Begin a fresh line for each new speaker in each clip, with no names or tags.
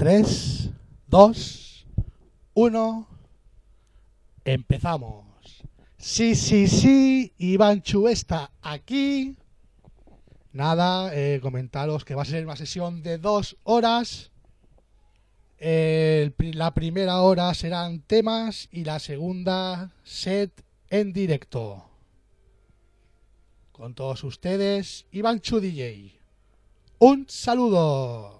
3, 2, 1. Empezamos. Sí, sí, sí, Iván Chu está aquí. Nada, eh, comentaros que va a ser una sesión de dos horas. La primera hora serán temas y la segunda set en directo. Con todos ustedes, Iván Chu DJ. Un saludo.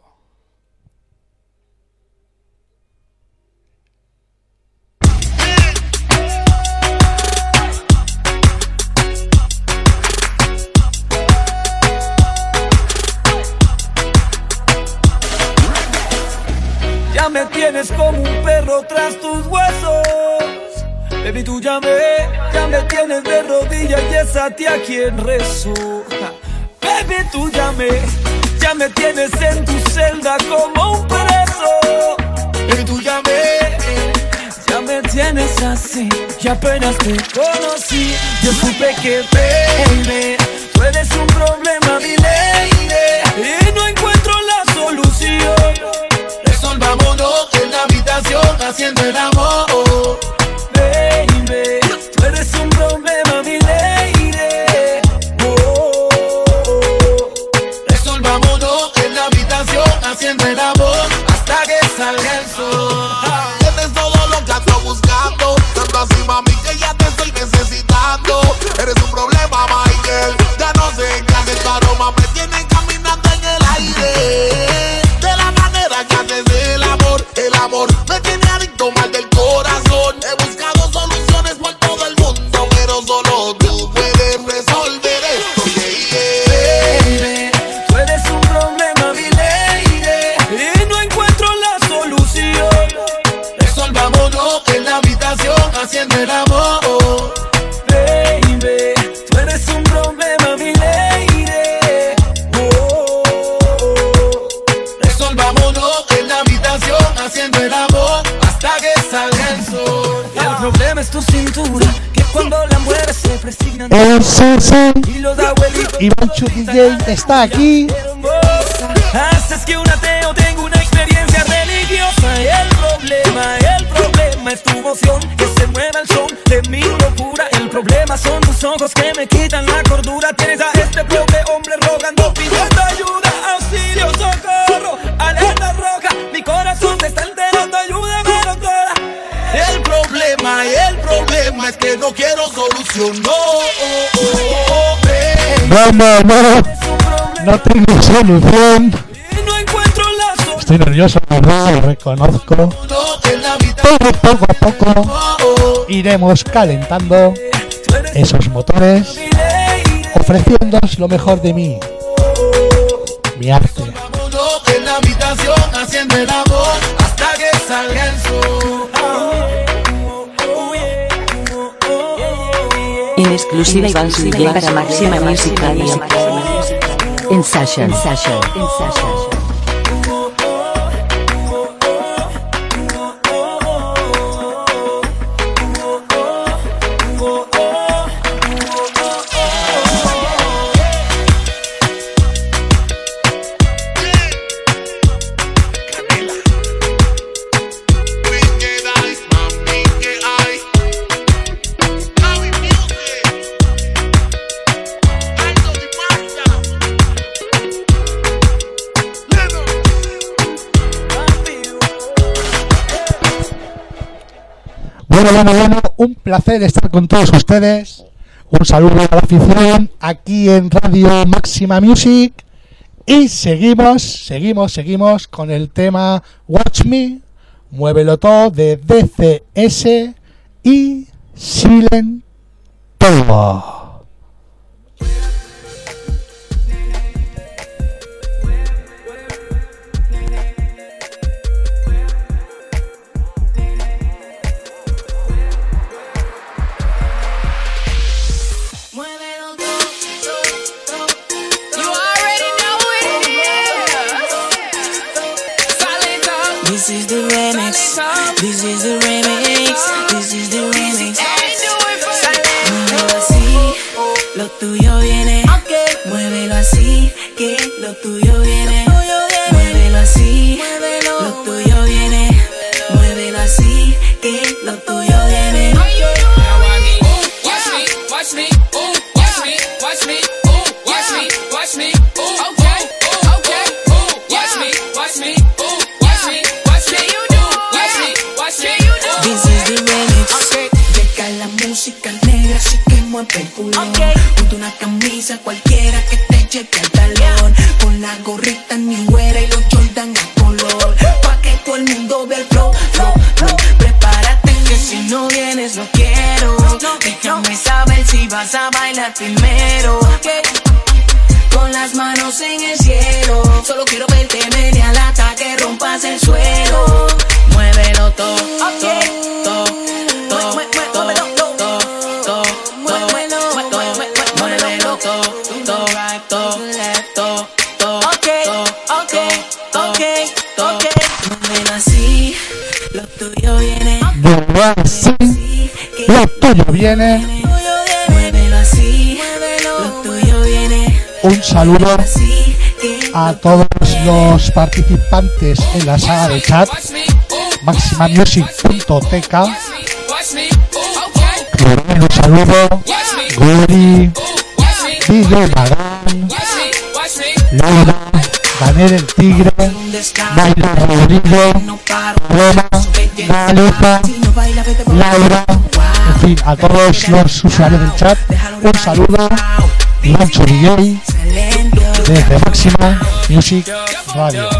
Ya me tienes como un perro tras tus huesos. Baby, tú ya me, ya me tienes de rodillas y es a ti a quien rezo. Baby, tú ya me, ya me tienes en tu celda como un preso. Baby, tú ya me, ya me tienes así. Y apenas te conocí, yo supe que, baby, tú eres un problema, mi lady. Y no encuentro.
Resolvámonos en la habitación haciendo el amor.
Baby, tú eres un problema, mi lady. Oh, oh,
en la habitación haciendo el amor El
Y
Chu DJ está aquí.
Haces que un ateo tenga una experiencia religiosa. El problema, el problema es tu emoción que se mueva al son de mi locura. El problema son tus ojos que me quitan la
no quiero solución. No, oh, oh.
No, no, no. No tengo solución.
no.
Estoy nervioso, verdad, lo reconozco.
No.
Pero poco a poco iremos calentando esos motores, ofreciéndoos lo mejor de mí, mi arte.
Haciendo
exclusiva Iván Suille para Máxima Music Radio. En Session.
Bueno, bueno, un placer estar con todos ustedes. Un saludo a la afición aquí en Radio Máxima Music. Y seguimos, seguimos, seguimos con el tema Watch Me, Muévelo Todo de DCS y Silent Todo.
This is the remix, lo tuyo viene. Así, que lo así, lo tuyo viene. Muévelo así, que lo tuyo viene. como especulón. Ponte una camisa cualquiera que te cheque al talón. Con la gorrita ni güera y los Jordan a color. Pa' que todo el mundo vea el flow, flow, flow. Prepárate que si no vienes no quiero. Déjame saber si vas a bailar primero. Con las manos en
el cielo. Solo quiero verte,
ven al ataque, rompas el suelo. va así, lo tuyo viene.
Un saludo a todos los participantes en la saga de chat maximamusic.tk un saludo Gori DJ Magán Lola Daniel el Tigre, Baila Rodrigo, Roma,
Aleja,
Laura, en fin, a todos los usuarios del chat, un saludo, Rancho DJ, desde Máxima Music Radio.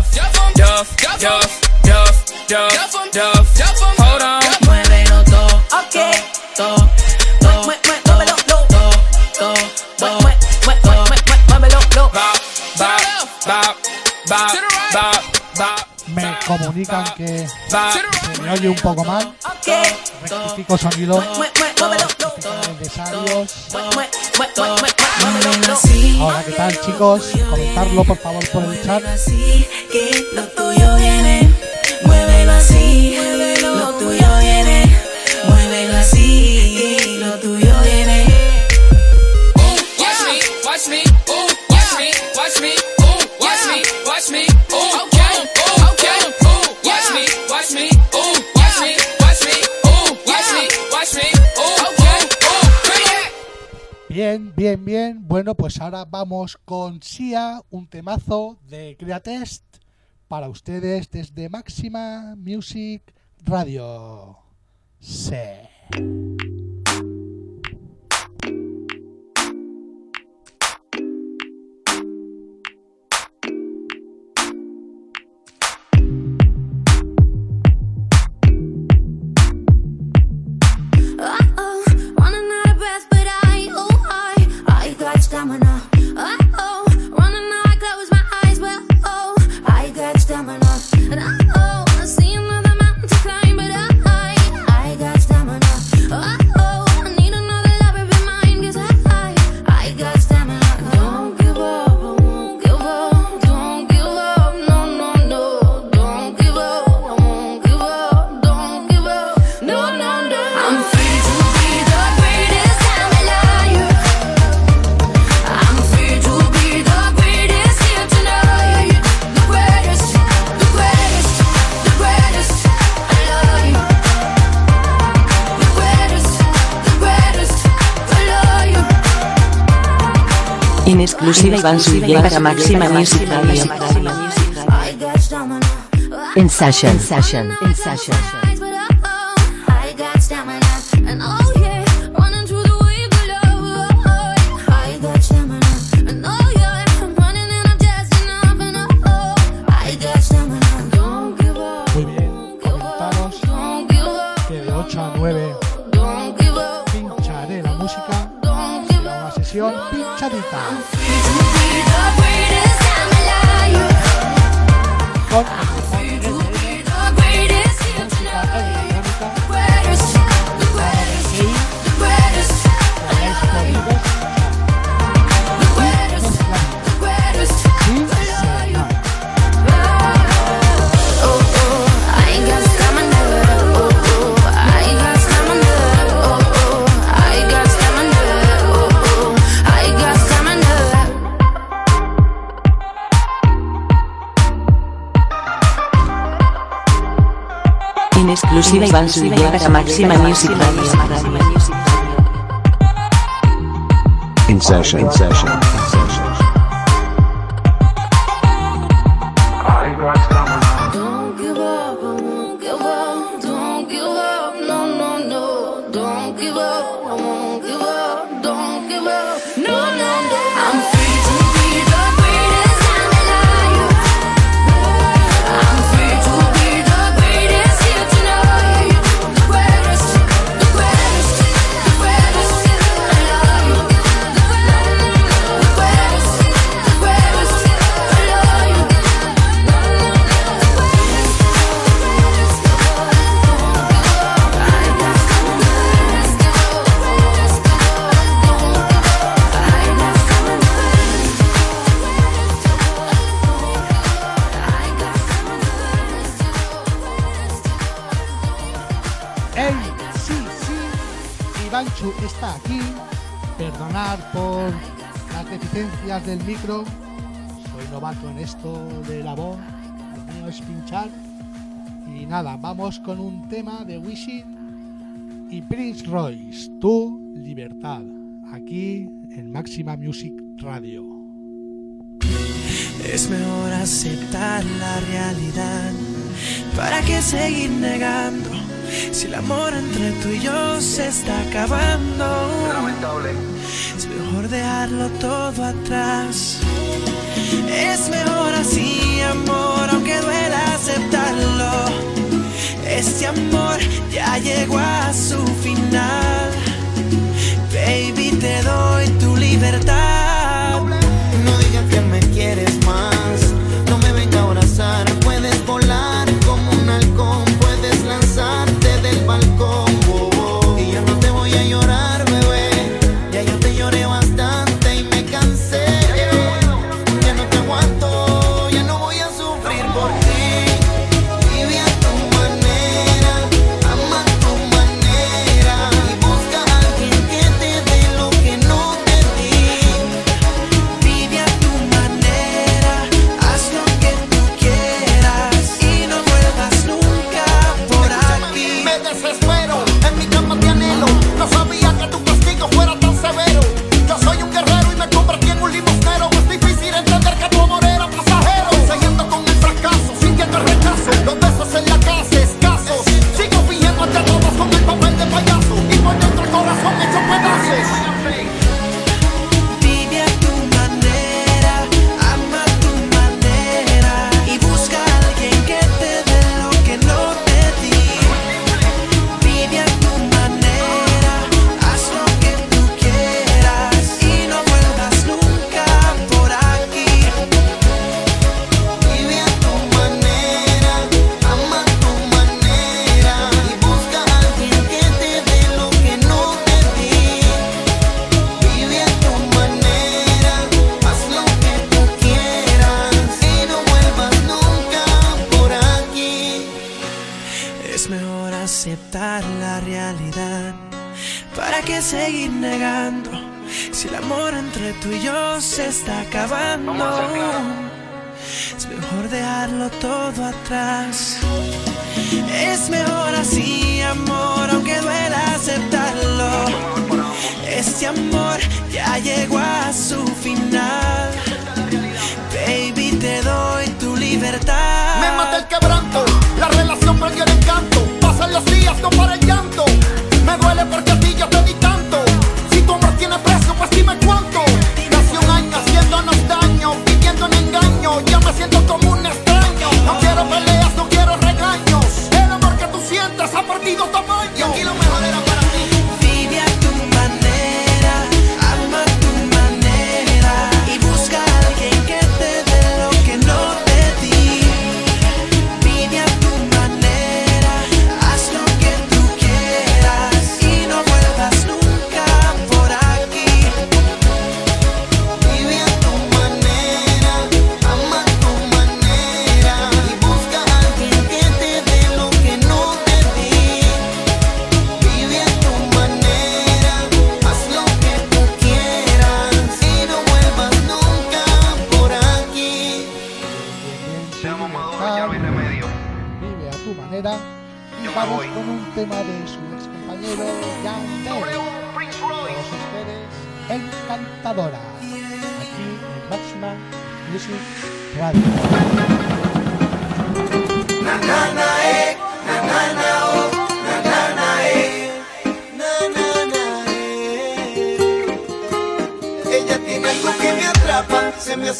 Me comunican que se me oye un poco mal. Rectifico sonido. Ahora, ¿qué tal, chicos? Comentarlo, por favor, por el chat.
Lo tuyo viene. Muévelo así. Lo tuyo
Bien, bien, bien. Bueno, pues ahora vamos con Sia, un temazo de Createst para ustedes desde Máxima Music Radio. Sí.
van Iván Zuluaga Máxima Music Radio. In session. In session.
In session. a
Maxima Music Radio.
In session. In session.
Vamos con un tema de Wishing y Prince Royce, Tu Libertad, aquí en Máxima Music Radio.
Es mejor aceptar la realidad. ¿Para qué seguir negando? Si el amor entre tú y yo se está acabando. Lamentable. Es mejor dejarlo todo atrás. Es mejor así, amor, aunque duela aceptarlo. Este amor ya llegó a su final. Baby, te doy tu libertad.
No digas que me quieres más.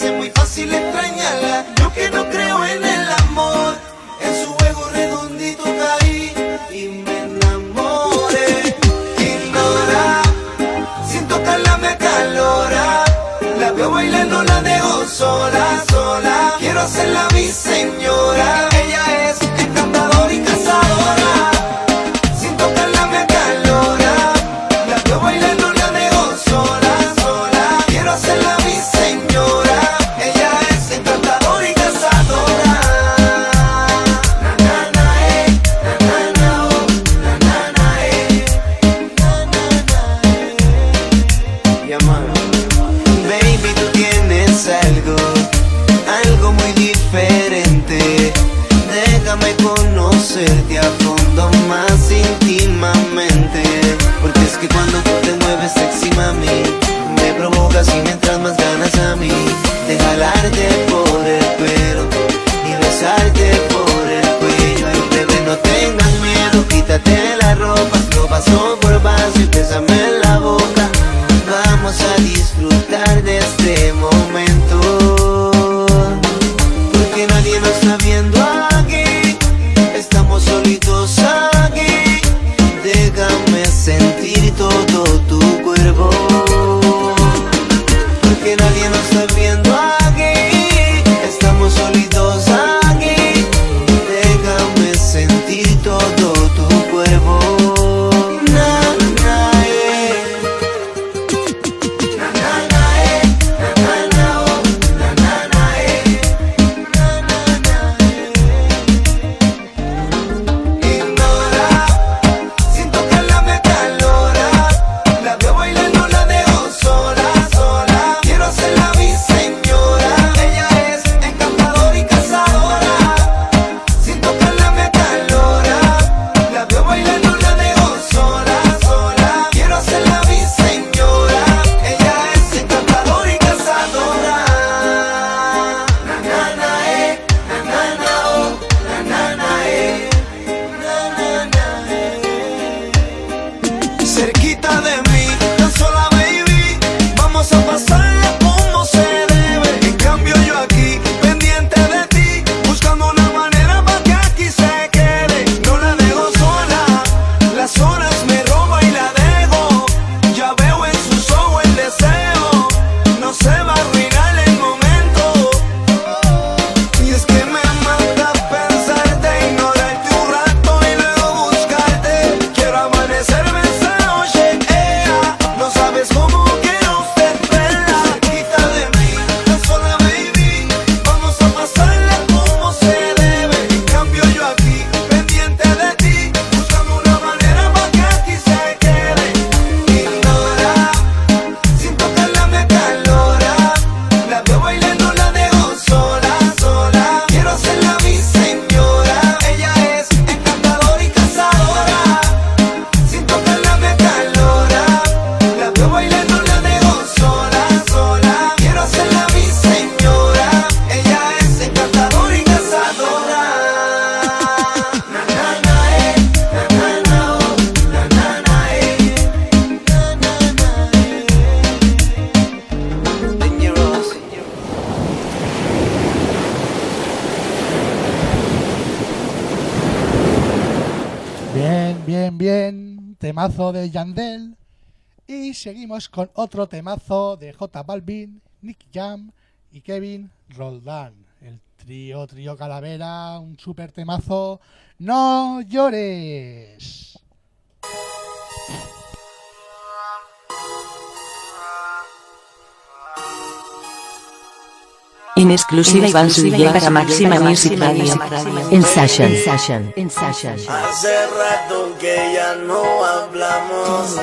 Es muy fácil extrañarla. Yo que no creo en el amor, en su juego redondito caí y me enamoré. Ignora, sin tocarla me calora. La veo bailando, la dejo sola, sola. Quiero hacerla mi señora.
Temazo de Yandel. Y seguimos con otro temazo de J Balvin, Nick Jam y Kevin Roldán. El trío, trío calavera, un super temazo. No llores.
En exclusiva Iván Subiel para Máxima Music Radio. En session.
session.
En session.
Hace rato que ya no hablamos.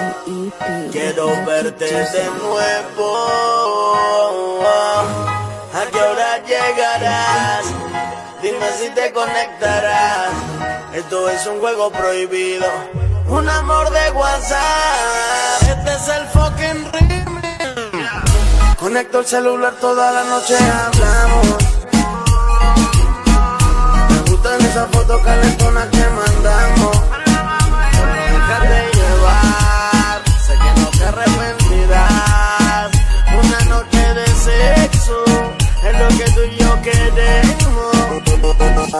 Quiero verte de nuevo. ¿A qué hora llegarás? Dime si te conectarás. Esto es un juego prohibido. Un amor de WhatsApp. Este es el fucking remix. Conecto el celular toda la noche hablamos. Me gustan esas fotos calentonas que mandamos. Déjate llevar, sé que no te arrepentirás. Una noche de sexo es lo que tú y yo queremos.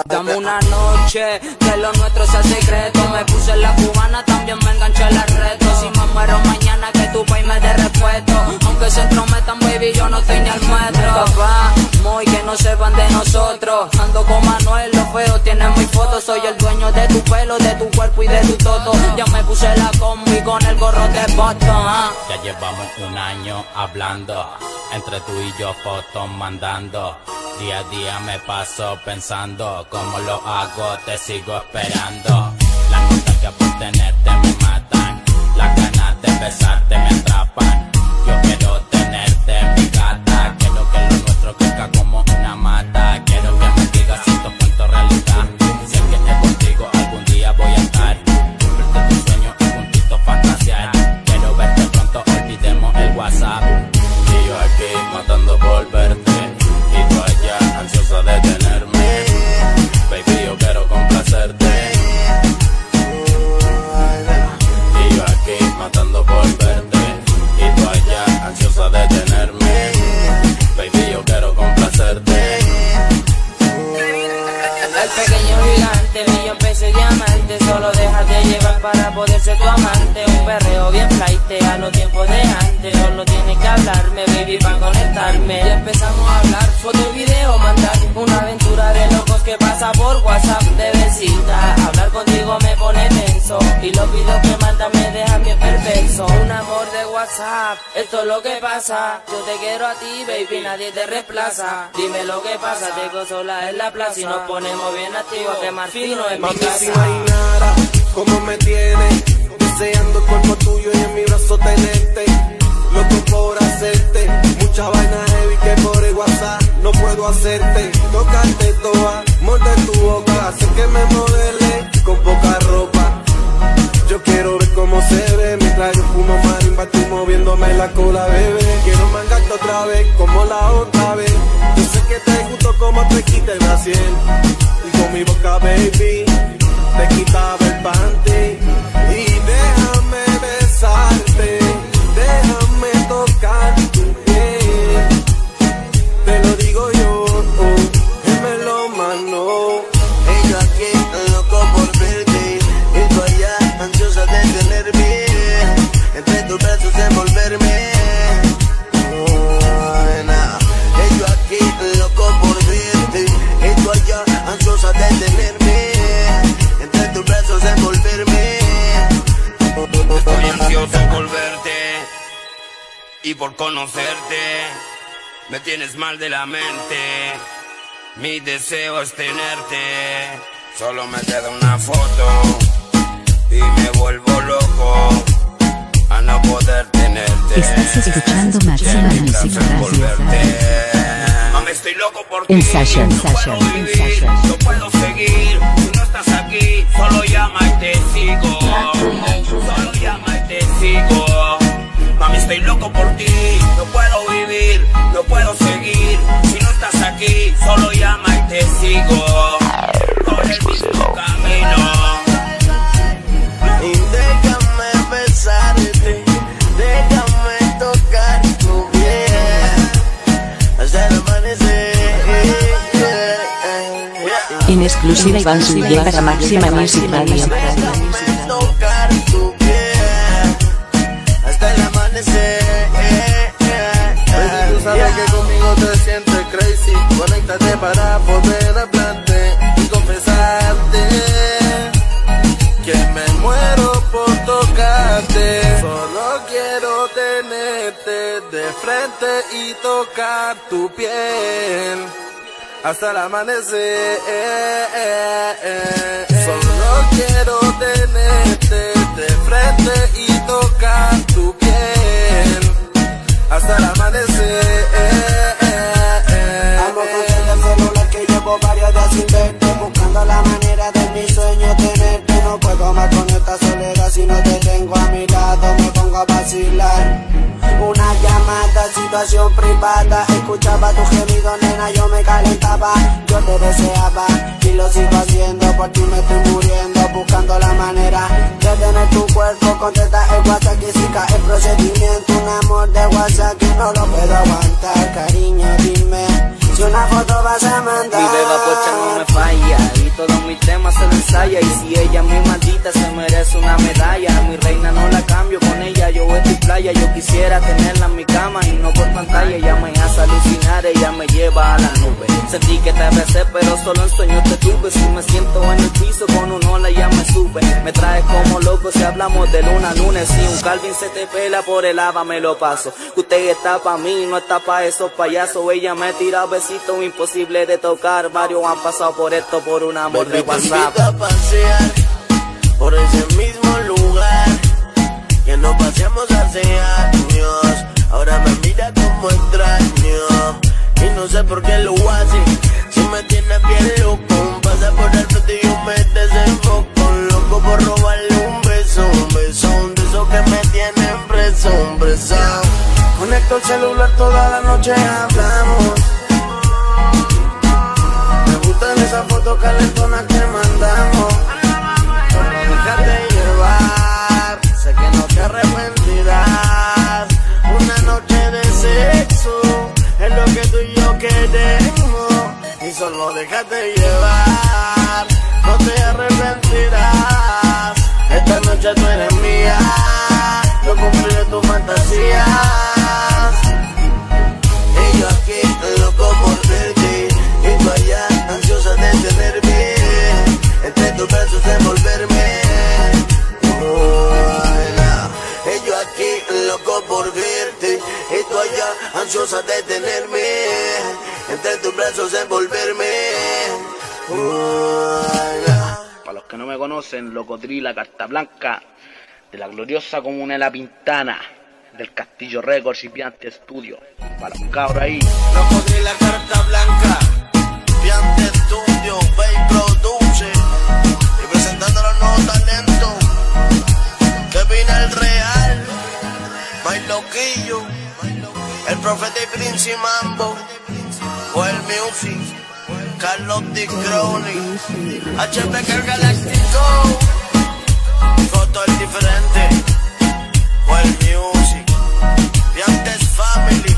Dame una noche, que lo nuestro sea secreto. Me puse la cubana, también me enganché la reto. Si me muero mañana, que tu país me dé respeto. Aunque se entrometan, baby, yo no estoy ni al metro. Papá, muy que no sepan de nosotros. Ando con Manuel, lo feo, tienes mi foto. Soy el dueño de tu pelo, de tu cuerpo y de tu toto. Ya me puse la combi con el gorro de botón. ah.
Ya llevamos un año hablando, entre tú y yo fotos mandando. Día a día me paso pensando, cómo lo hago, te sigo esperando. Las nostalgia por tenerte me matan, las ganas de besarte me
pan. Pesos diamante Solo déjate llevar para poder ser tu amante. Un perreo bien flight a los tiempos de antes Solo tienes que hablarme, baby, para conectarme. Y empezamos a hablar, foto y video, mandar Una aventura de locos que pasa por WhatsApp de besita Hablar contigo me pone tenso Y los videos que mandas me dejan bien perverso. Un amor de WhatsApp, esto es lo que pasa. Yo te quiero a ti, baby, nadie te reemplaza. Dime lo que pasa, te sola en la plaza Y nos ponemos bien activos, que fino en mi Casa
imaginara cómo me tienes Deseando el cuerpo tuyo y en mi brazo tenerte. Loco por hacerte Mucha vaina heavy que por el WhatsApp no puedo hacerte. Tocarte toda, morder tu boca Hacer que me modele con poca ropa Yo quiero ver cómo se ve. Mientras yo fumo marimba tú moviéndome la cola, bebé. Quiero mangarte otra vez como la otra vez. Yo sé que te gusto como te quita el brasier Y con mi boca, baby Te quitaba el panty Me
tienes mal de la mente. Mi deseo es tenerte. Solo me queda una foto y me vuelvo loco a no poder tenerte.
Estás escuchando Máxima
envolverte. Mami, estoy loco por ti.
Session,
No puedo
session, en
vivir,
session.
No puedo seguir. Si no estás aquí, solo llama y te sigo. Solo llama y te sigo. Estoy loco por ti. No puedo vivir, no puedo seguir. Si no estás aquí, solo llama y te sigo. Por el mismo camino.
Y déjame besarte, déjame tocar tu piel hasta el amanecer.
En exclusiva Iván Subiel para Máxima Music Radio.
Para poder hablarte y confesarte que me muero por tocarte. Solo quiero tenerte de frente y tocar tu piel hasta el amanecer. Solo quiero tenerte de frente y tocar tu piel hasta el amanecer.
Llevo varios días sin verte Buscando la manera de mi sueño tenerte. No puedo más con esta soledad si no te tengo a mi lado Me pongo a vacilar. Una llamada, situación privada Escuchaba tu gemido, nena, yo me calentaba Yo te deseaba y lo sigo haciendo Por ti me estoy muriendo Buscando la manera de tener tu cuerpo Contesta el WhatsApp que si cae el procedimiento. Un amor de WhatsApp que no lo puedo aguantar Cariño, dime si una foto vas a mandar.
Mi beba pocha no me falla y todos mis temas se lo ensaya. Y si ella mi maldita se merece una medalla. Mi reina no la cambio con ella yo estoy playa. Yo quisiera tenerla en mi cama y no por pantalla. Ella me hace alucinar ella me lleva a la nube. Sentí que te besé pero solo en sueños te tuve. Si me siento en el piso con un ola ya me sube. Me traes como loco si hablamos de luna lunes si un Calvin se te pela por el lava me lo paso. Usted está pa' mí no está pa' esos payasos. Ella me tira besitos imposible de tocar varios han pasado por esto por un amor de
Baby, te
WhatsApp
invito a pasear por ese mismo lugar que nos paseamos hace años. Ahora me mira como extraño y no sé por qué lo hace. Si me tienes bien loco, pasa por el frente y yo me desenfoco. Loco por robarle un beso, un beso, un beso que me tiene preso, un preso. Conecto el celular toda la noche, hablamos. Esas fotos calentonas que mandamos. Solo déjate llevar, sé que no te arrepentirás. Una noche de sexo es lo que tú y yo queremos. Y solo déjate llevar, no te arrepentirás. Esta noche tú eres mía, yo cumpliré tus fantasías.
Conocen, Locodrila Carta Blanca, de la gloriosa comuna de La Pintana, del Castillo Records y Piante Studio. Para los cabros ahí.
Loco la carta blanca Piante Studio, Bay Produce Y presentando los nuevos talentos Kevin el Real May Loquillo El Profeta y Prince y Mambo Joel Music Carlos D. Crowley HP Galáctico Foto el diferente Joel Music Piantes Family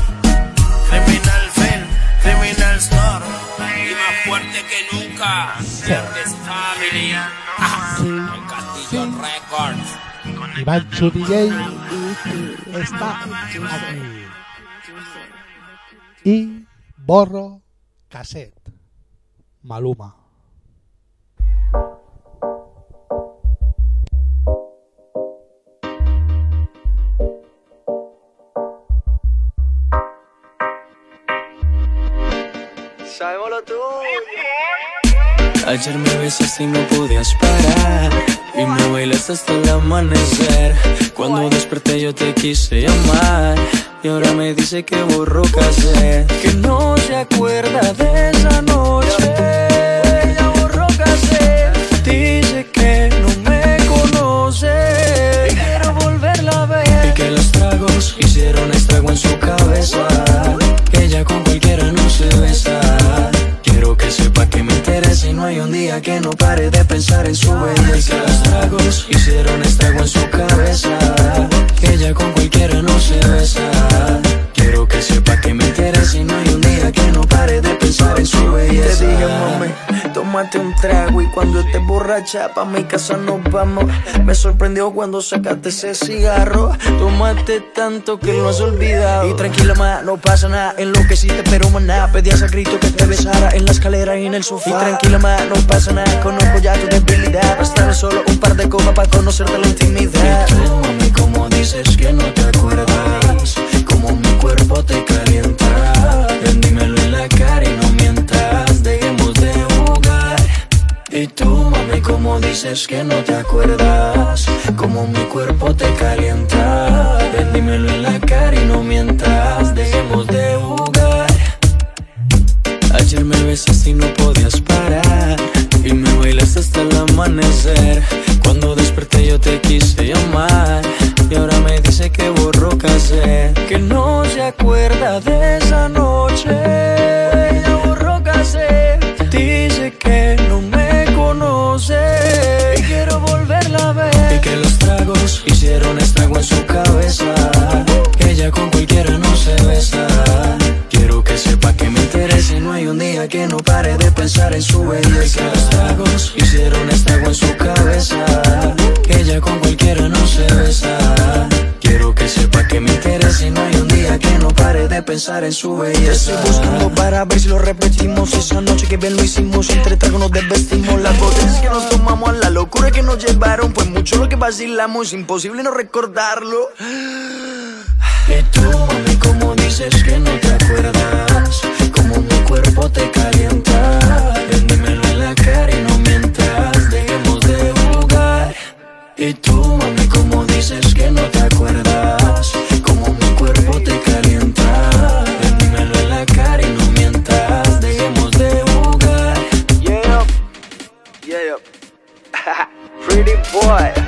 Criminal Film, Criminal Store.
Y más fuerte que nunca. Antes Family. Castillo Records.
Iván Chu DJ está aquí. Y borro cassette.
马路吗？Ayer me besaste y no podías parar. Y me bailaste hasta el amanecer. Cuando desperté yo te quise llamar. Y ahora me dice que borró cassette. Que no se acuerda de esa noche. Ella borró cassette. Dice que no me conoce. Y quiero volverla a ver. Y que los tragos hicieron estrago en su cabeza. Que ella con cualquiera no se besa interesa y no hay un día que no pare de pensar en su belleza. Los tragos hicieron estrago en su cabeza. Ella con cualquiera no se besa. Quiero que sepa que me interesa y no hay un día que no pare de pensar en su belleza.
Te dije, mami,
tómate un trago y cuando estés borracha pa' mi casa nos vamos. Me sorprendió cuando sacaste ese cigarro. Tómate tanto que lo has olvidado. Y tranquila ma, no pasa nada, en lo que sí te pero maná. Pedías a grito que te besara en la escalera y en el sofá. Y tranquila ma, no pasa nada, conozco ya tu debilidad. Bastará solo un par de copas para conocerte la intimidad. Y tú, mami, como dices que no te acuerdas, como mi cuerpo te calienta. Ven, dímelo en la cara y no Y tú, mami, como dices que no te acuerdas, como mi cuerpo te calienta. Dímelo en la cara y no mientas, dejemos de jugar. Ayer me besaste y no podías parar Y me bailaste hasta el amanecer Cuando desperté yo te quise llamar Y ahora me dice que borró casé Que no se acuerda de esa noche Y quiero volverla a ver Y que los tragos hicieron estrago en su cabeza Ella con cualquiera no se besa Quiero que sepa que me interesa y no hay un día que no pare de pensar en su belleza. Que los tragos hicieron estrago en su cabeza. Que ella con cualquiera no se besa. De pensar en su belleza. Estoy buscando para ver si lo repetimos. Esa noche que bien lo hicimos, entre tragos nos desvestimos. Las botellas que nos tomamos, la locura que nos llevaron. Pues mucho lo que vacilamos, imposible no recordarlo. Y tú, mami, como dices que no te acuerdas Como mi cuerpo te calienta Ven, dímelo en la cara y no mientas Dejemos de jugar Y tú, mami, what?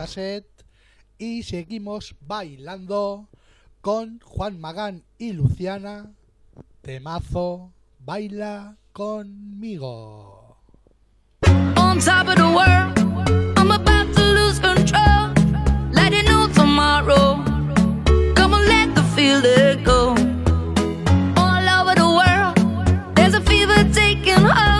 Cassette
y seguimos bailando con Juan Magán y Luciana. Temazo, baila conmigo.
on top of the world. I'm about to lose control. Let it know tomorrow. Come on, let the feeling go. All over the world, there's a fever taking hold.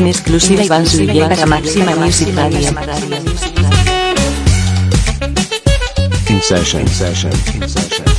En exclusiva Iván Zuluaga para Máxima Music Radio.
In session, session, in session.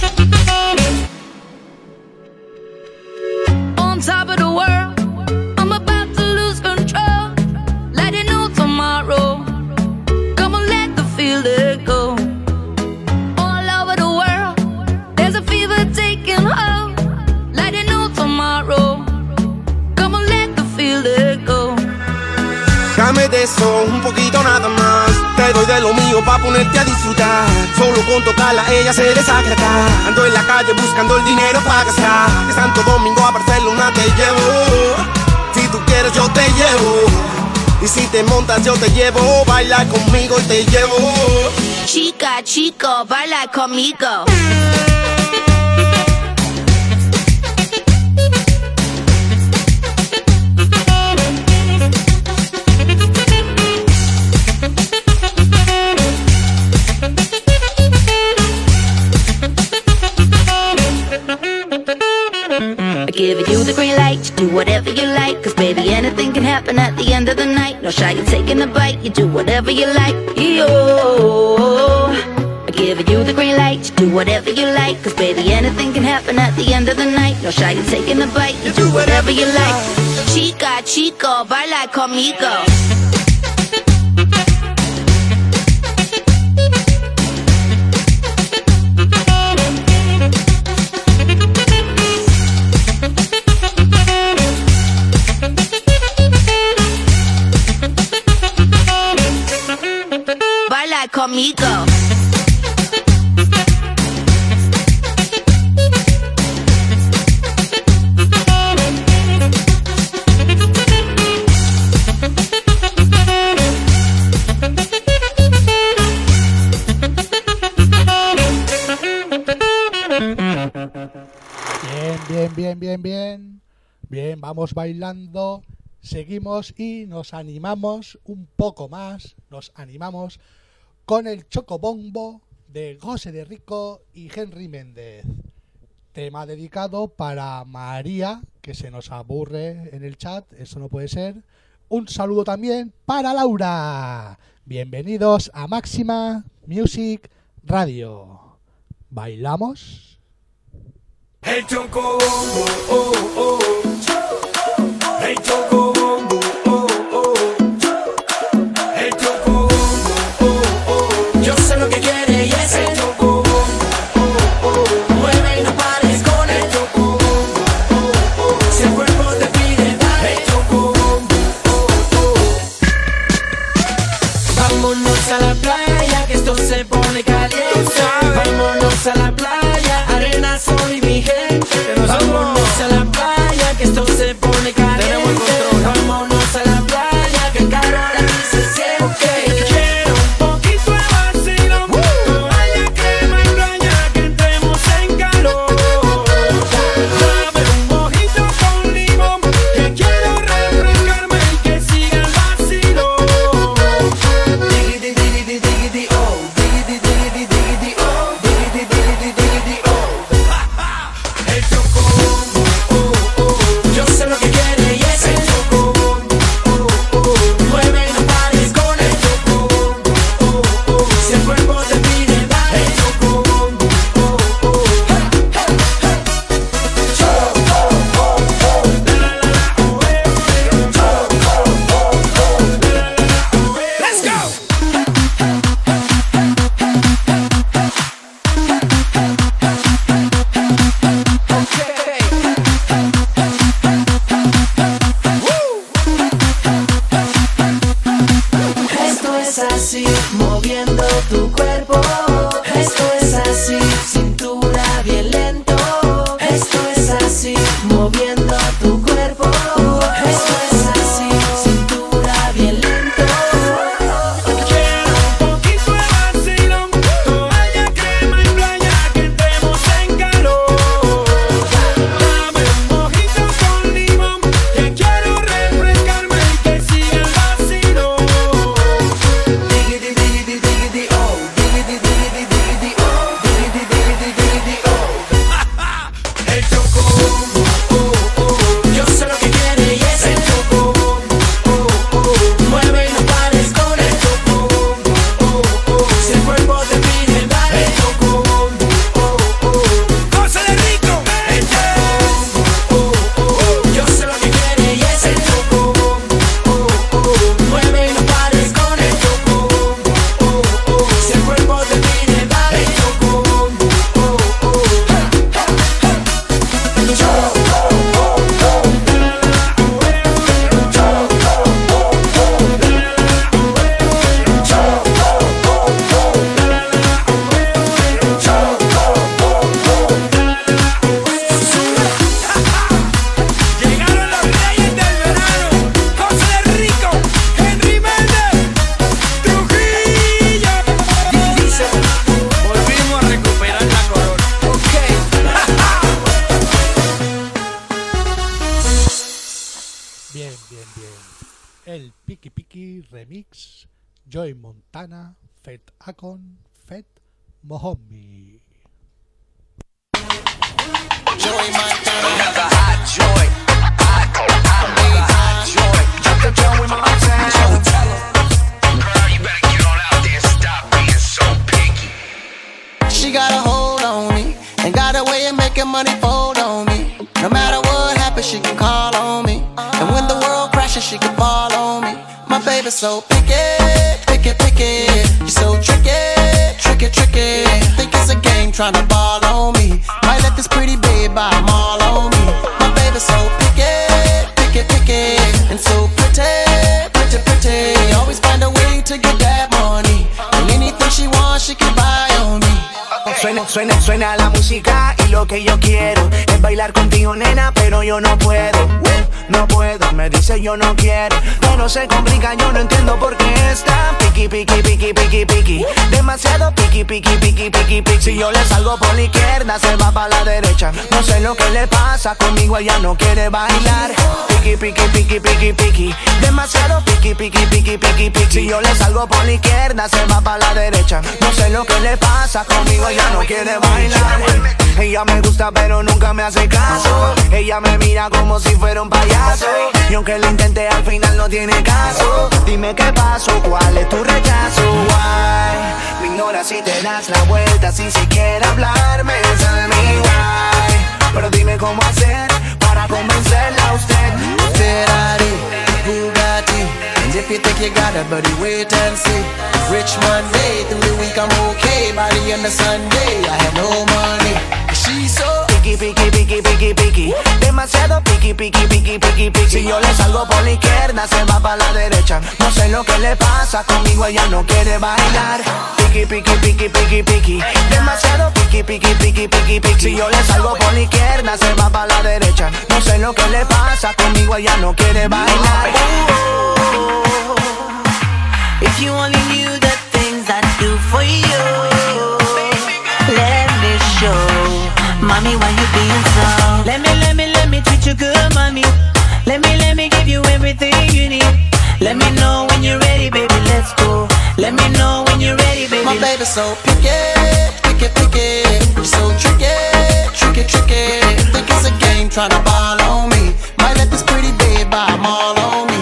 Dame de eso, un poquito nada más. Te doy de lo mío pa' ponerte a disfrutar. Solo con tocarla ella se desagrada. Ando en la calle buscando el dinero para gastar. De Santo Domingo a Barcelona te llevo. Si tú quieres yo te llevo. Y si te montas yo te llevo. Baila conmigo y te llevo.
Chica, chico, baila conmigo.
Giving you the green light. You do whatever you like Cause baby anything can happen at the end of the night. No shy, you're taking a bite, you do whatever you like. Yo. I'm Giving you the green light. You do whatever you like Cause baby anything can happen at the end of the night. No shy, you're taking a bite, you do whatever you like. Chica, chico, baila amigo. amigo.
Bien, bien, bien, bien. Bien, vamos bailando. Seguimos y nos animamos un poco más. Nos animamos con el Chocobombo de José de Rico y Henry Méndez. Tema dedicado para María, que se nos aburre en el chat, eso no puede ser. Un saludo también para Laura. Bienvenidos a Máxima Music Radio. ¿Bailamos?
El Chocobombo. Oh, oh. El Chocobombo.
Vámonos a Akon Fed Mohombi. Joy hot joy. Hot, hot, hot joy. The tell him. You better get on out there stop being so picky. She got a
hold on me
and got a
way of
making money fold on me. No matter what happens, she can call on me. And when the world crashes, she can fall on me. My baby's so picky picky, picky. You're so tricky, tricky, tricky. Think it's a game trying to ball on me. Might let this pretty babe buy 'em all on me. My baby's so picky, picky, picky. And so pretty, pretty, pretty. Always find a way to get that money. And anything she wants, she can buy on me.
Suena, suena, suena la música y lo que yo quiero es bailar contigo, nena, pero yo no puedo. No puedo, me dice yo no quiero. Pero se complica, yo no entiendo por qué está piqui, piqui, piqui, piqui, piqui. Demasiado piqui, piqui, piqui, piqui, piqui. Si yo le salgo por la izquierda, se va para la derecha. No sé lo que le pasa, conmigo ella no quiere bailar. Piqui, piqui, piqui, piqui, piqui. Demasiado piqui, piqui, piqui, piqui, piqui. Si yo le salgo por la izquierda, se va para la derecha. No sé lo que le pasa, conmigo ella no quiere bailar. Ella me gusta, pero nunca me hace caso. Ella me mira como si fuera un payaso. Y aunque lo intenté, al final no tiene caso. Dime qué pasó, cuál es tu rechazo. Why? Me ignoras si te das la vuelta sin siquiera hablarme. Tell me why. Pero dime cómo hacer para convencerla a usted.
Ferrari, Bugatti. And if you think you got it, buddy, wait and see. Rich Monday, through the week I'm okay. By the end of Sunday, I had no money. She's so
piqui, piqui, piqui, piqui, piqui. Demasiado piqui, piqui, piqui, piqui, piqui. Si yo le salgo por la izquierda, se va para la derecha. No sé lo que le pasa, conmigo ella no quiere bailar. Piqui, piqui, piqui, piqui, piqui. Demasiado piqui, piqui, piqui, piqui, piqui. Si yo le salgo por la izquierda, se va para la derecha. No sé lo que le pasa, conmigo ella no quiere bailar.
If you only knew the things I do for you, let me show. Mommy, why you being so? Let me, let me, let me treat you good, mommy. Let me, let me give you everything you need. Let me know when you're ready, baby. Let's go. Let me know when you're ready, baby.
My baby's so picky, picky, picky. So tricky, tricky, tricky. Think it's a game trying to ball on me. Might let this pretty babe buy 'em all on me.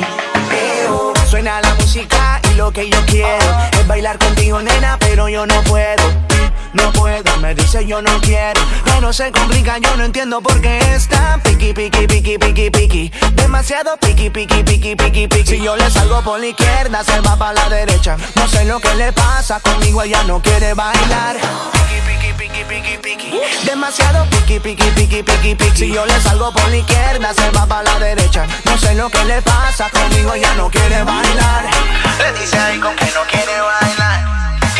Eo, Suena la música y lo que yo quiero es bailar contigo, nena, pero yo no puedo. No puedo, me dice yo no quiero. Pero se complica, yo no entiendo por qué está piqui, piqui, piqui, piqui, piqui. Demasiado piqui, piqui, piqui, piqui, piqui. Si yo le salgo por la izquierda, se va para la derecha. No sé lo que le pasa, conmigo ella no quiere bailar. Piqui, piqui, piqui, piqui, piqui. Demasiado piqui, piqui, piqui, piqui, piqui. Si yo le salgo por la izquierda, se va para la derecha. No sé lo que le pasa, conmigo ella no quiere bailar. Le dice ahí con que no quiere bailar.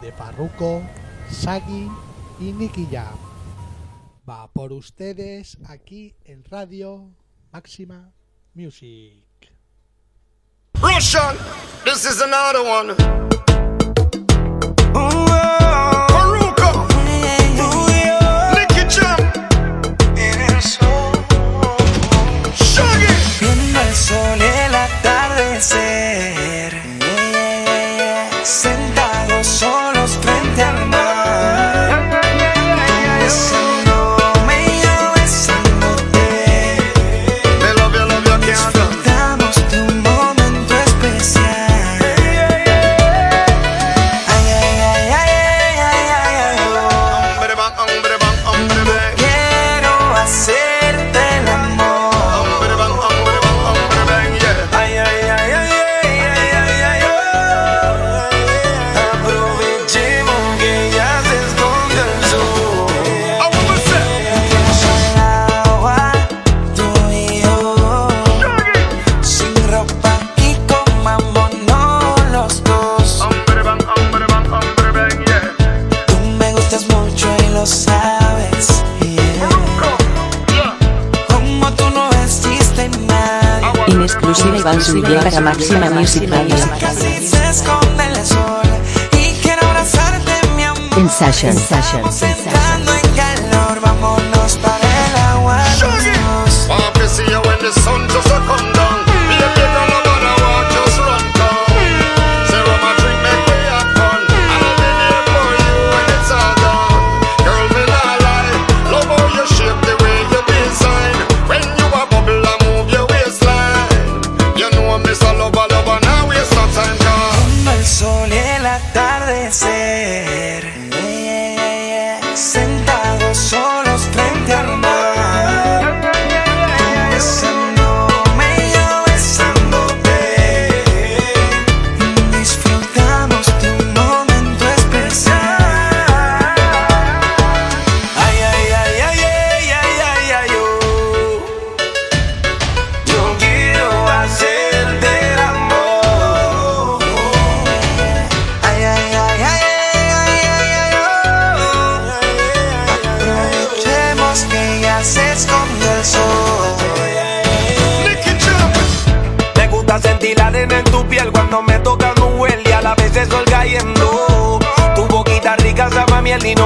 de Farruko, Sagi y Nicky Jam. Va por ustedes aquí en Radio Máxima Music.
Russian, this is another one.
Abrazarte mi amor.
En session,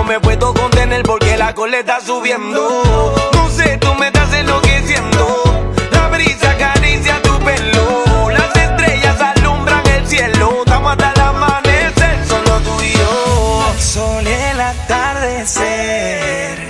no
me puedo contener porque la cola está subiendo. No sé, tú me estás enloqueciendo. La brisa acaricia tu pelo. Las estrellas alumbran el cielo. Estamos hasta el amanecer, solo tú y yo.
Sol el atardecer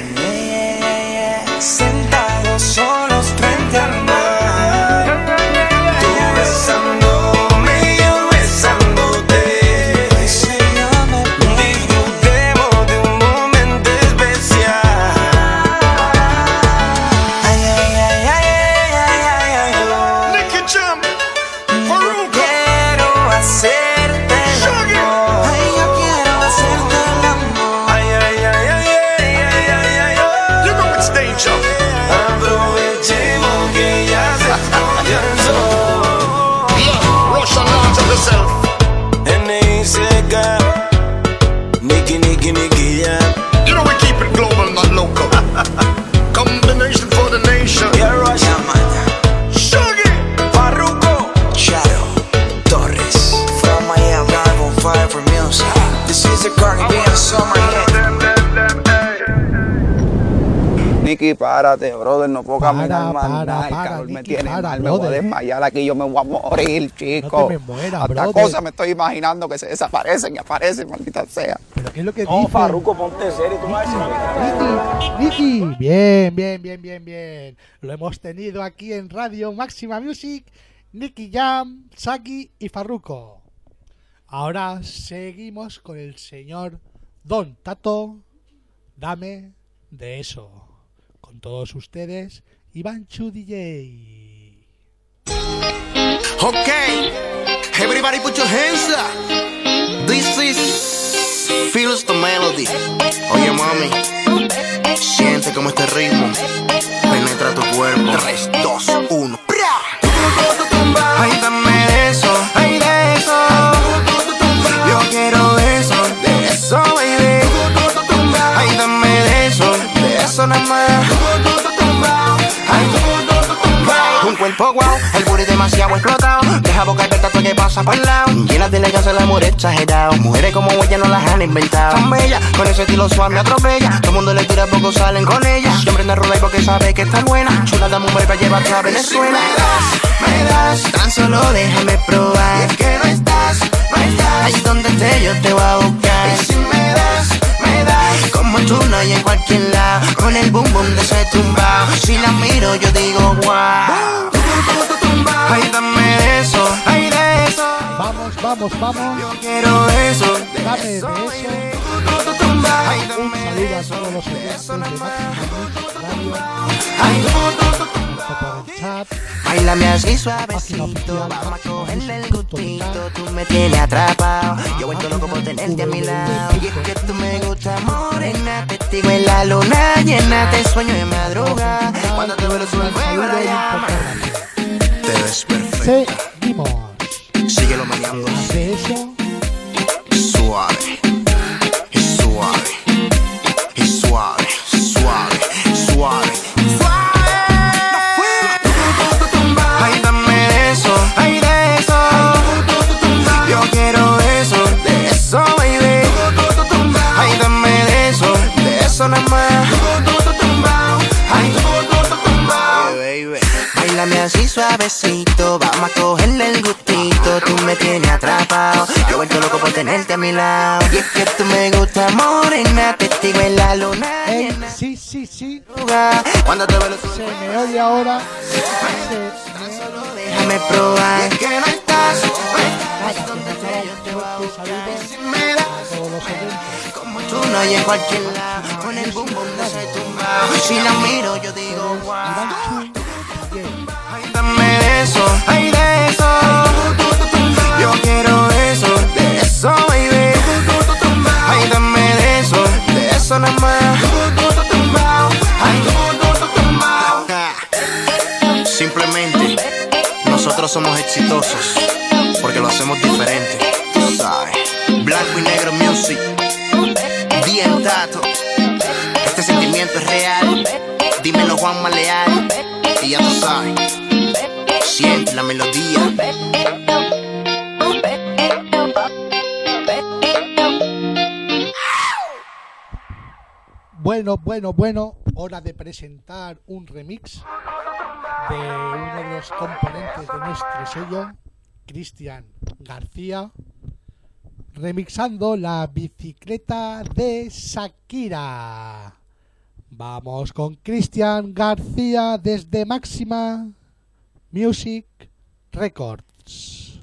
Párate, brother, no puedo
Para,
caminar más
para,
nada. El
para,
calor me
Nicky,
tiene
para,
mal, me voy a desmayar aquí, yo me voy a morir, chico.
No te me mueras,
Hasta
brother.
cosas me estoy imaginando que se desaparecen y aparecen, maldita sea.
¿Pero qué es lo que
No,
dice?
Farruko, ponte serio, tú me vas a decir
Nicky, Nicky, bien, bien, bien, bien, bien. Lo hemos tenido aquí en Radio Máxima Music, Nicky Jam, Saki y Farruko. Ahora seguimos con el señor Don Tato. Dame de eso. Con todos ustedes, Iván Chu DJ.
Okay, everybody put your hands up. This is Feels the Melody. Oye, mami, siente como este ritmo penetra tu cuerpo. 3, 2, 1. Ay, dame eso, cuerpo guau, el booty demasiado explotado. Deja boca abierta todo que pasa por el lado. Llenas de elegancia, el amor exagerado. Mujeres como ella no las han inventado. Tan bella, con ese estilo suave me atropella. Todo el mundo le tira, poco salen con ella. Siempre me rola y porque sabe que está buena. Chula de mujer para llevarte a Venezuela. Me das, tan solo déjame probar. es que no estás, no estás. Ahí donde esté yo te voy a buscar. Y si me das, das. Como tú no hay en cualquier lado. Con el boom boom de ese tumbao. Si la miro yo digo wow. Ay, dame eso, ay de eso.
Vamos, vamos, vamos.
Yo quiero eso.
Dame de eso. Un saludo a todos los oyentes de Music Radio. Chat.
Bailame así suavecito, vamos a cogerle el gustito, tú me tienes atrapado, yo vuelto loco por tenerte a mi lado, y es que tú me gusta morena, testigo en la luna llena, te sueño de madrugada, cuando te veo sube el fuego la llama, te ves perfecta,
Seguimos.
síguelo
eso.
suave, así suavecito. Vamos a cogerle el gustito. Tú me tienes atrapado. Yo vuelto loco por tenerte a mi lado. Y es que tú me gusta morena. Testigo en la luna.
Ey, sí, sí, sí.
Cuando te veo
Se me oye ahora. Solo
déjame probar. Y es que no estás. Como tú no hay en cualquier lado. Con el boom boom no se tumba. Si la miro, yo digo, wow ay de eso. Yo quiero eso, de eso, baby. Ay, dame de eso, de eso nada más. Simplemente, nosotros somos exitosos porque lo hacemos diferente. Blanco y negro music, bien tato. Este sentimiento es real. Dímelo, Juan Maleal. Y ya tú sabes. 100, la melodía.
Bueno, bueno, bueno, hora de presentar un remix de uno de los componentes de nuestro sello, Cristian García, remixando la bicicleta de Shakira. Vamos con Cristian García desde Máxima. Music Records.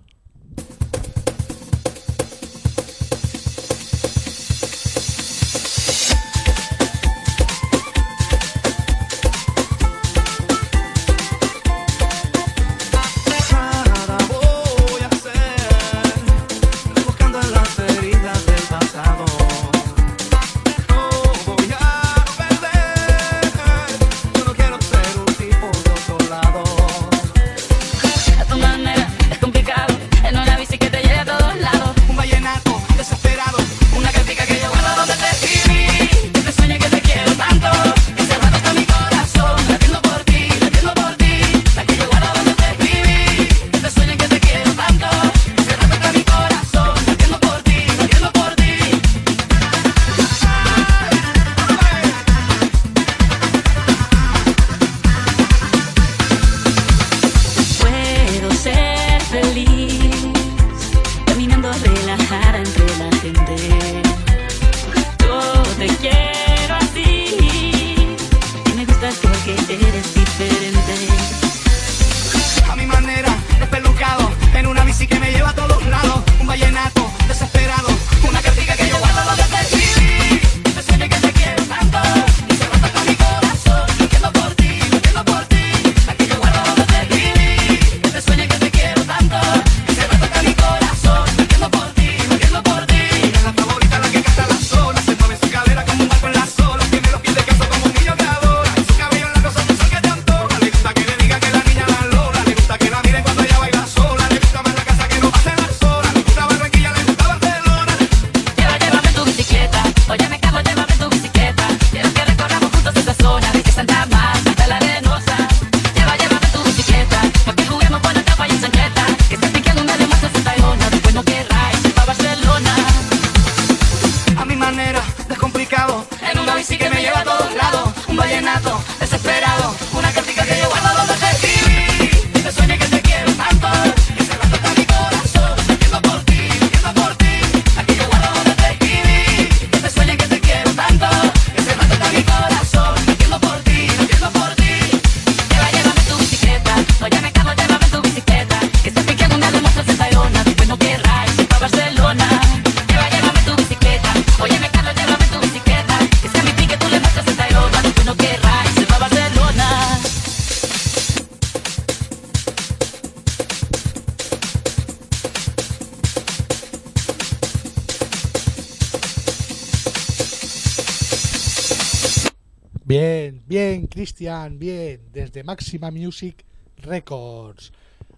Bien, desde Máxima Music Records.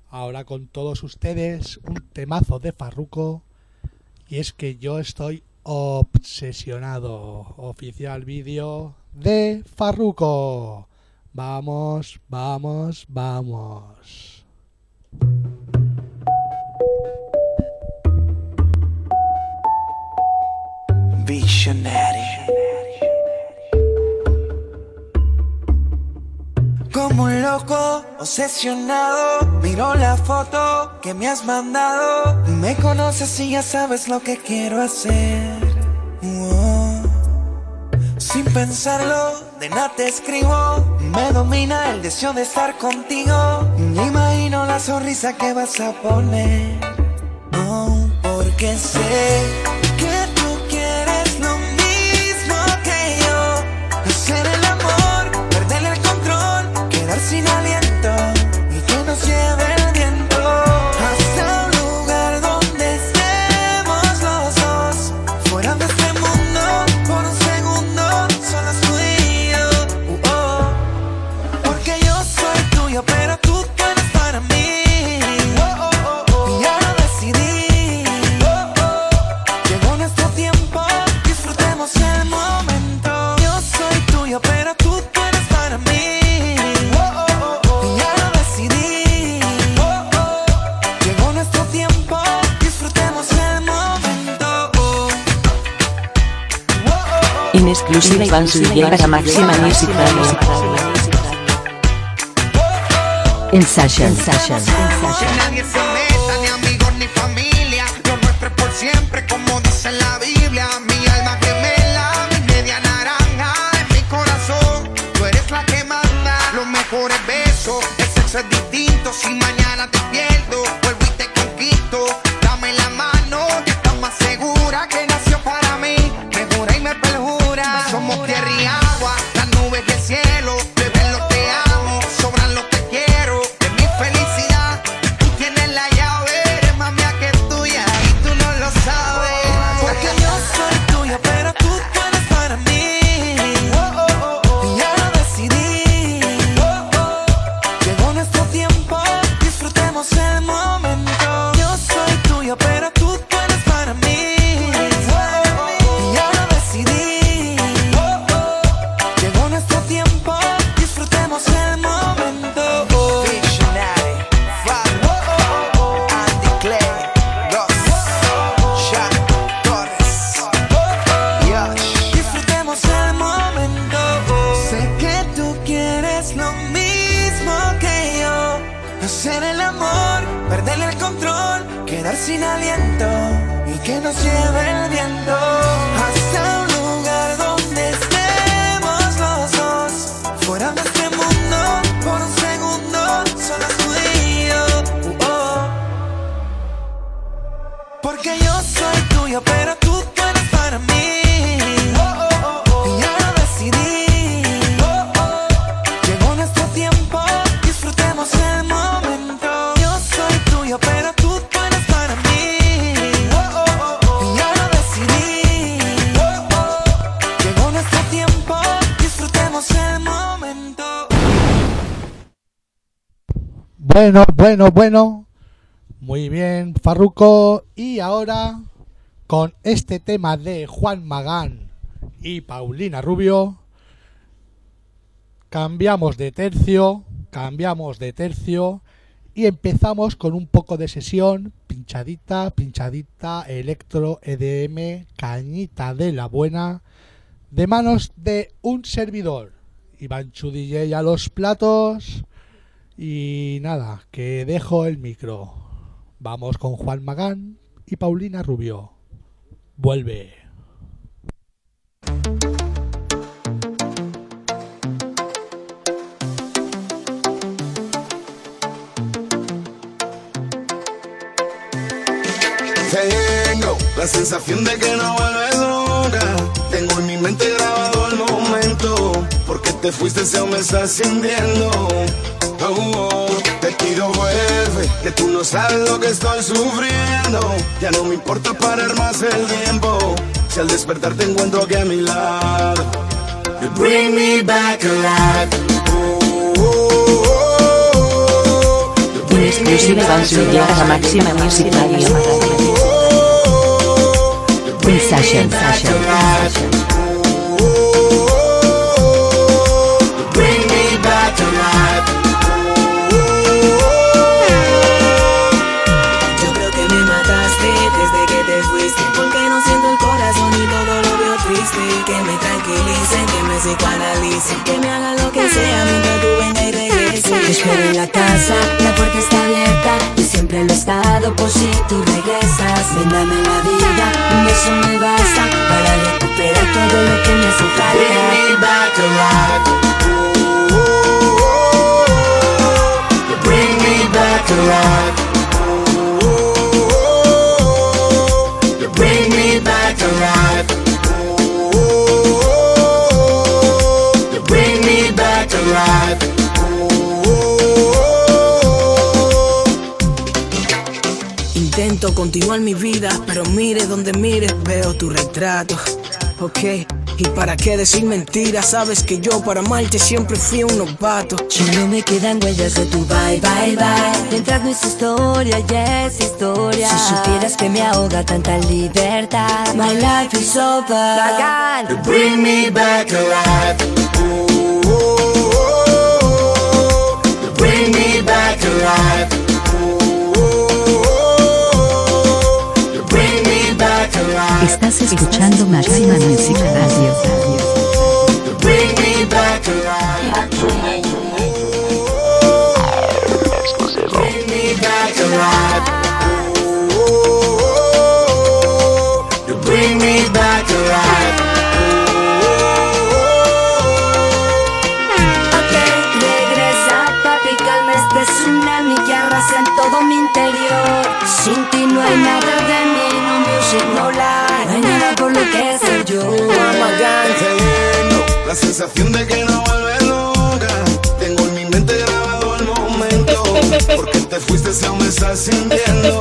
Ahora con todos ustedes un temazo de Farruco. Y es que yo estoy obsesionado. Oficial vídeo de Farruco. Vamos, vamos, vamos.
Visionary. como un loco, obsesionado. Miro la foto que me has mandado. Me conoces y ya sabes lo que quiero hacer. Sin pensarlo, de nada te escribo. Me domina el deseo de estar contigo. Me imagino la sonrisa que vas a poner. Oh, porque sé exclusiva Iván Zuluaga para Máxima Music Radio. In session, in session, in
Que
session.
Bueno, bueno. Muy bien, Farruco. Y ahora, con este tema de Juan Magán y Paulina Rubio, cambiamos de tercio, cambiamos de tercio y empezamos con un poco de sesión, pinchadita, pinchadita, electro, EDM, cañita de la buena, de manos de un servidor. Iván Chu DJ a los platos. Y nada, que dejo el micro. Vamos con Juan Magán y Paulina Rubio. Vuelve.
Tengo la sensación de que no vuelves nunca. Tengo en mi mente grabado el momento. Porque te fuiste aún me estás sintiendo. Oh, oh. Te pido vuelve, que tú no sabes lo que estoy sufriendo. Ya no me importa parar más el tiempo. Si al despertar te encuentro aquí a mi lado. You bring me back alive. Oh, oh, oh,
In Zuluaga para
alive.
Máxima Music Radio. In session,
tranquilicen, que me hagan lo que sea mientras tú venga y regreses
Te espero en la casa, la puerta está abierta y siempre lo he estado por si tú regresas. Ven, dame la vida, un beso me basta para recuperar todo lo que me hace falta.
Bring me back to life. You bring me back to. You bring me back to
Intento continuar mi vida, pero mire donde mires, veo tu retrato. Ok, y para qué decir mentiras, sabes que yo para amarte siempre fui un novato.
Solo me quedan huellas de tu bye, bye, bye. Mientras no es historia, ya es historia. Si supieras que me ahoga tanta libertad. My life is over.
You bring me back alive. You bring me back alive. You bring me back alive.
Escuchando Máxima Música Radio.
estás sintiendo.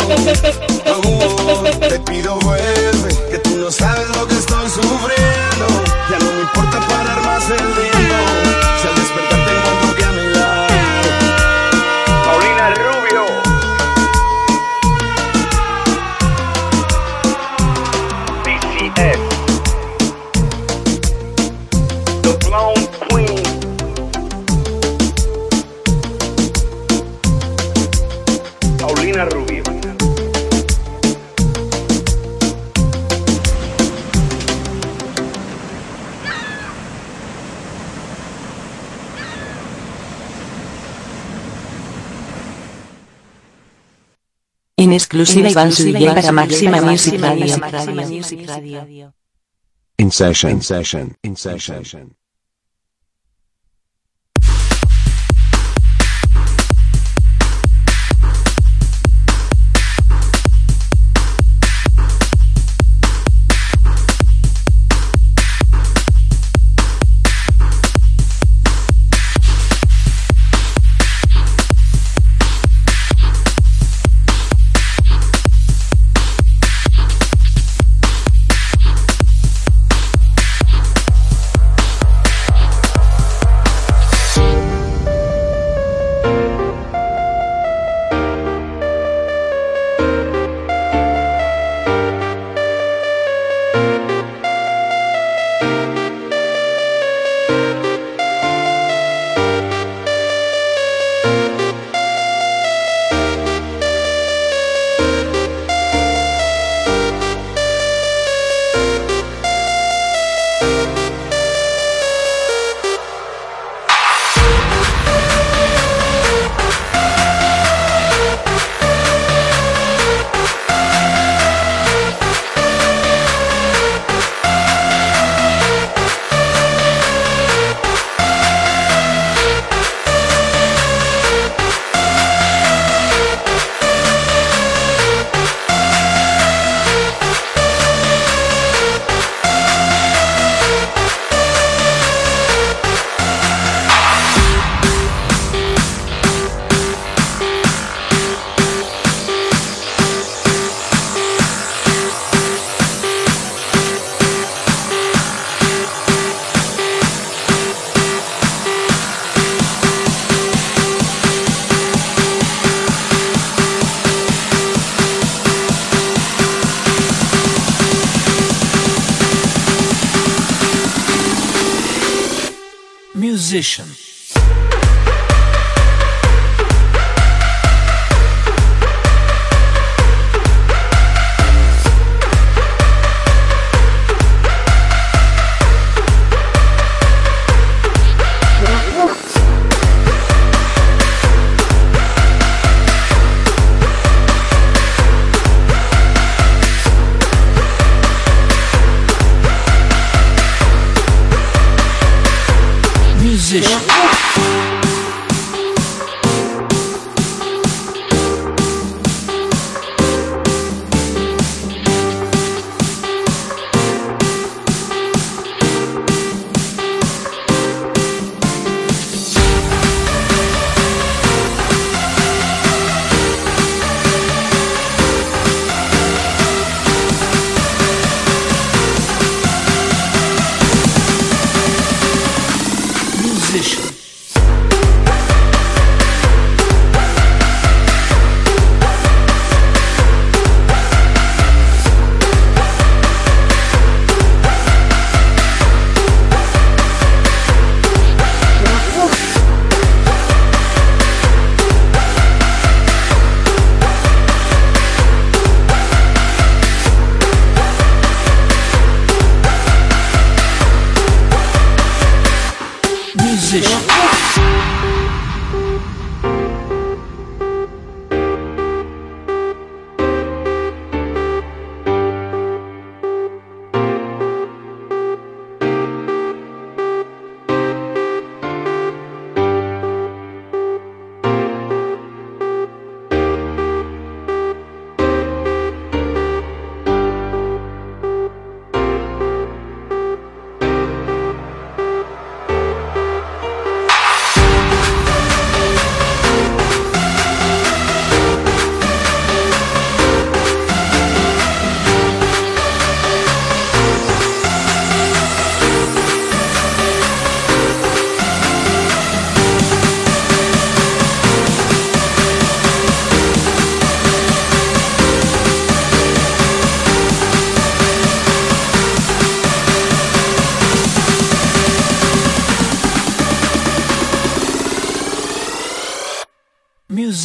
en exclusiva Iván Sudillé para Máxima Music Radio.
In session, in session, in session.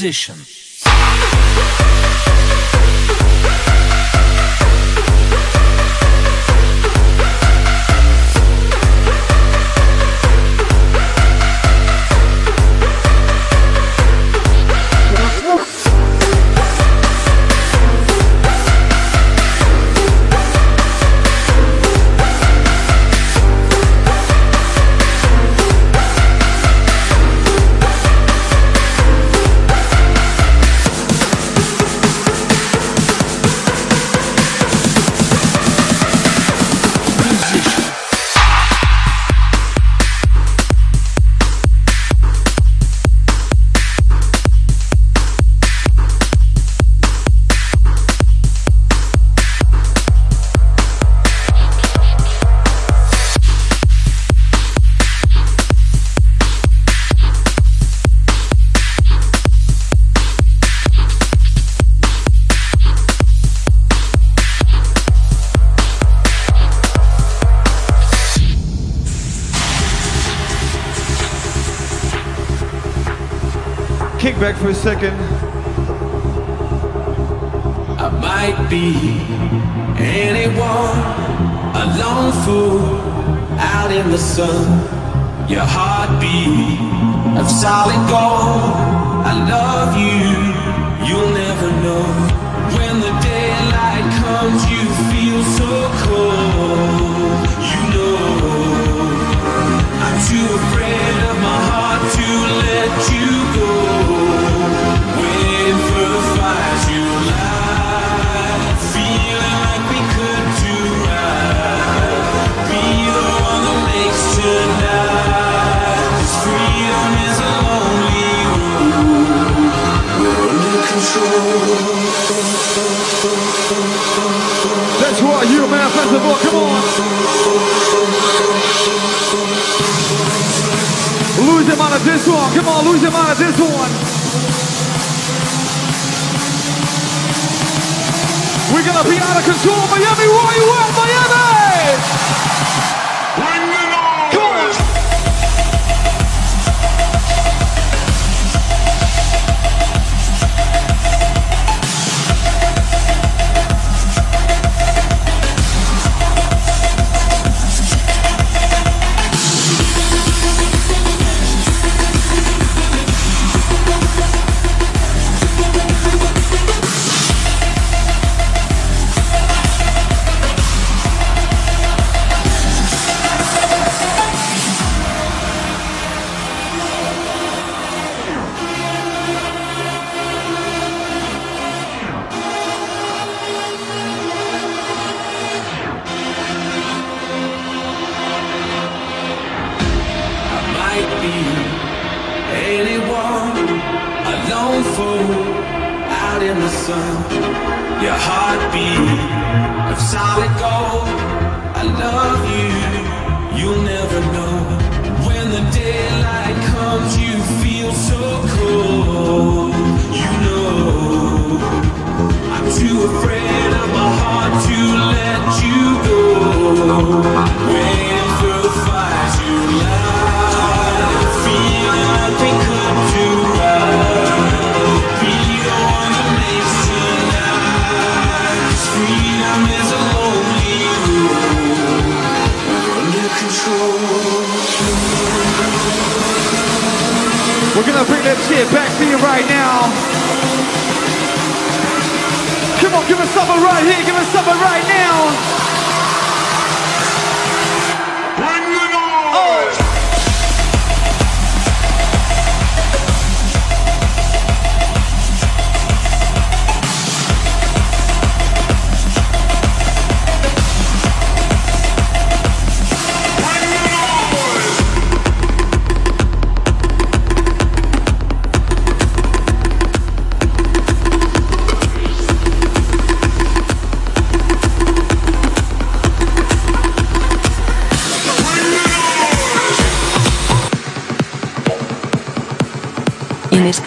position. back for a second.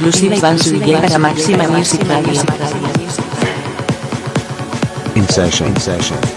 exclusiva Iván Zubille para Máxima Music Radio.
In session. In session.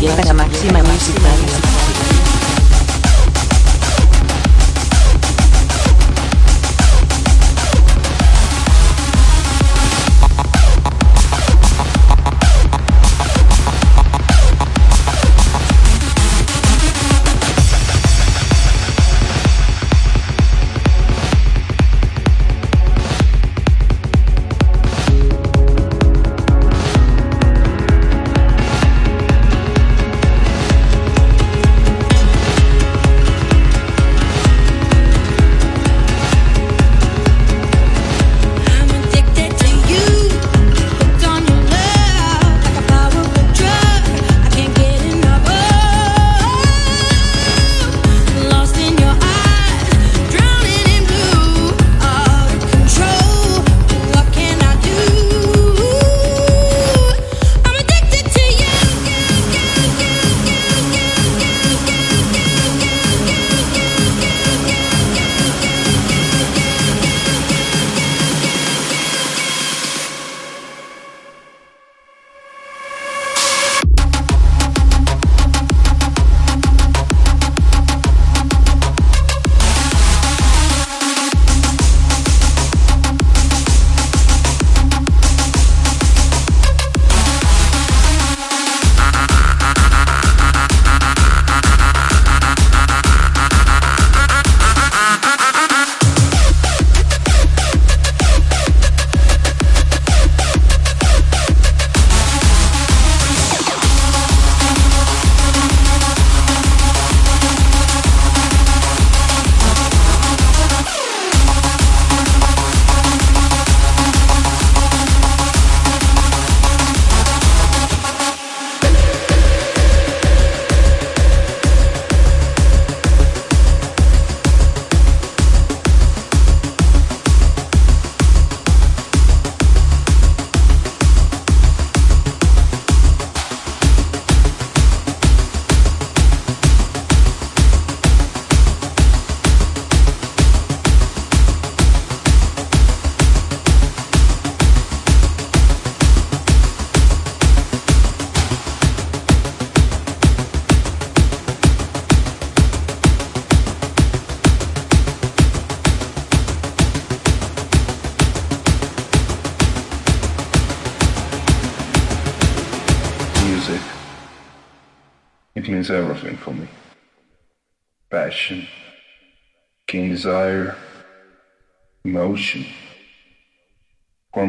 Belleza más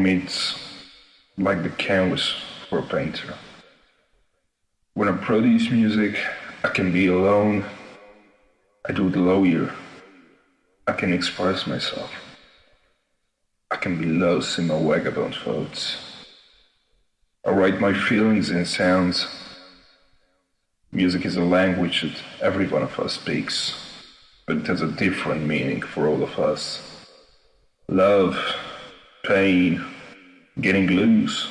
It's like the canvas for a painter. When I produce music, I can be alone. I do it lawyer. I can express myself. I can be lost in my vagabond thoughts. I write my feelings in sounds. Music is a language that every one of us speaks, but it has a different meaning for all of us. Love, pain, getting loose,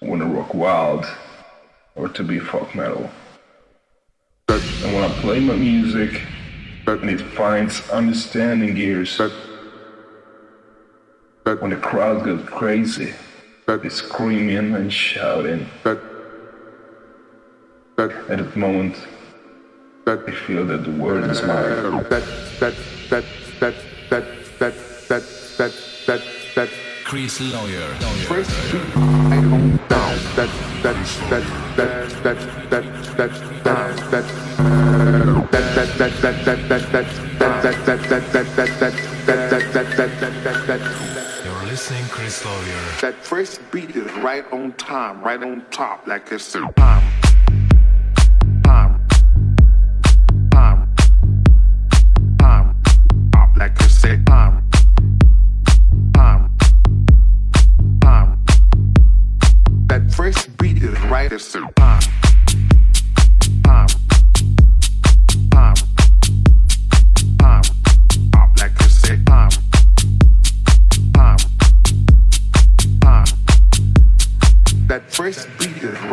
wanna rock wild, or to be folk metal. And when I play my music, and it finds understanding ears, when the crowd goes crazy, they're screaming and shouting. At that moment, I feel that the world is mine.
That, that, that, that, that, that, that, that, that.
Chris Lawyer.
First beat, I own down. That, that, that, that, that, that, that, that, that. That, that, that, that, that, that, that.
You're listening, Chris Lawyer.
That first beat is right on time, right on top, like it's the. Time.
esse
through.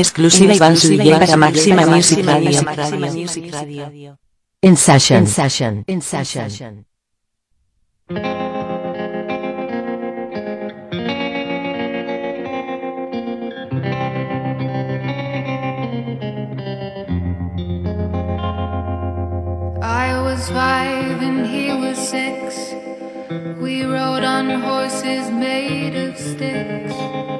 exclusiva Iván Suille para Máxima Music Radio. In session. In session. In session.
I was five and he was six. We rode on horses made of sticks.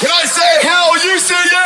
Can I
say hell? You say yeah.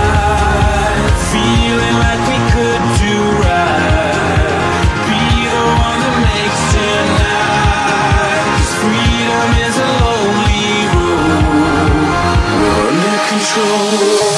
Control.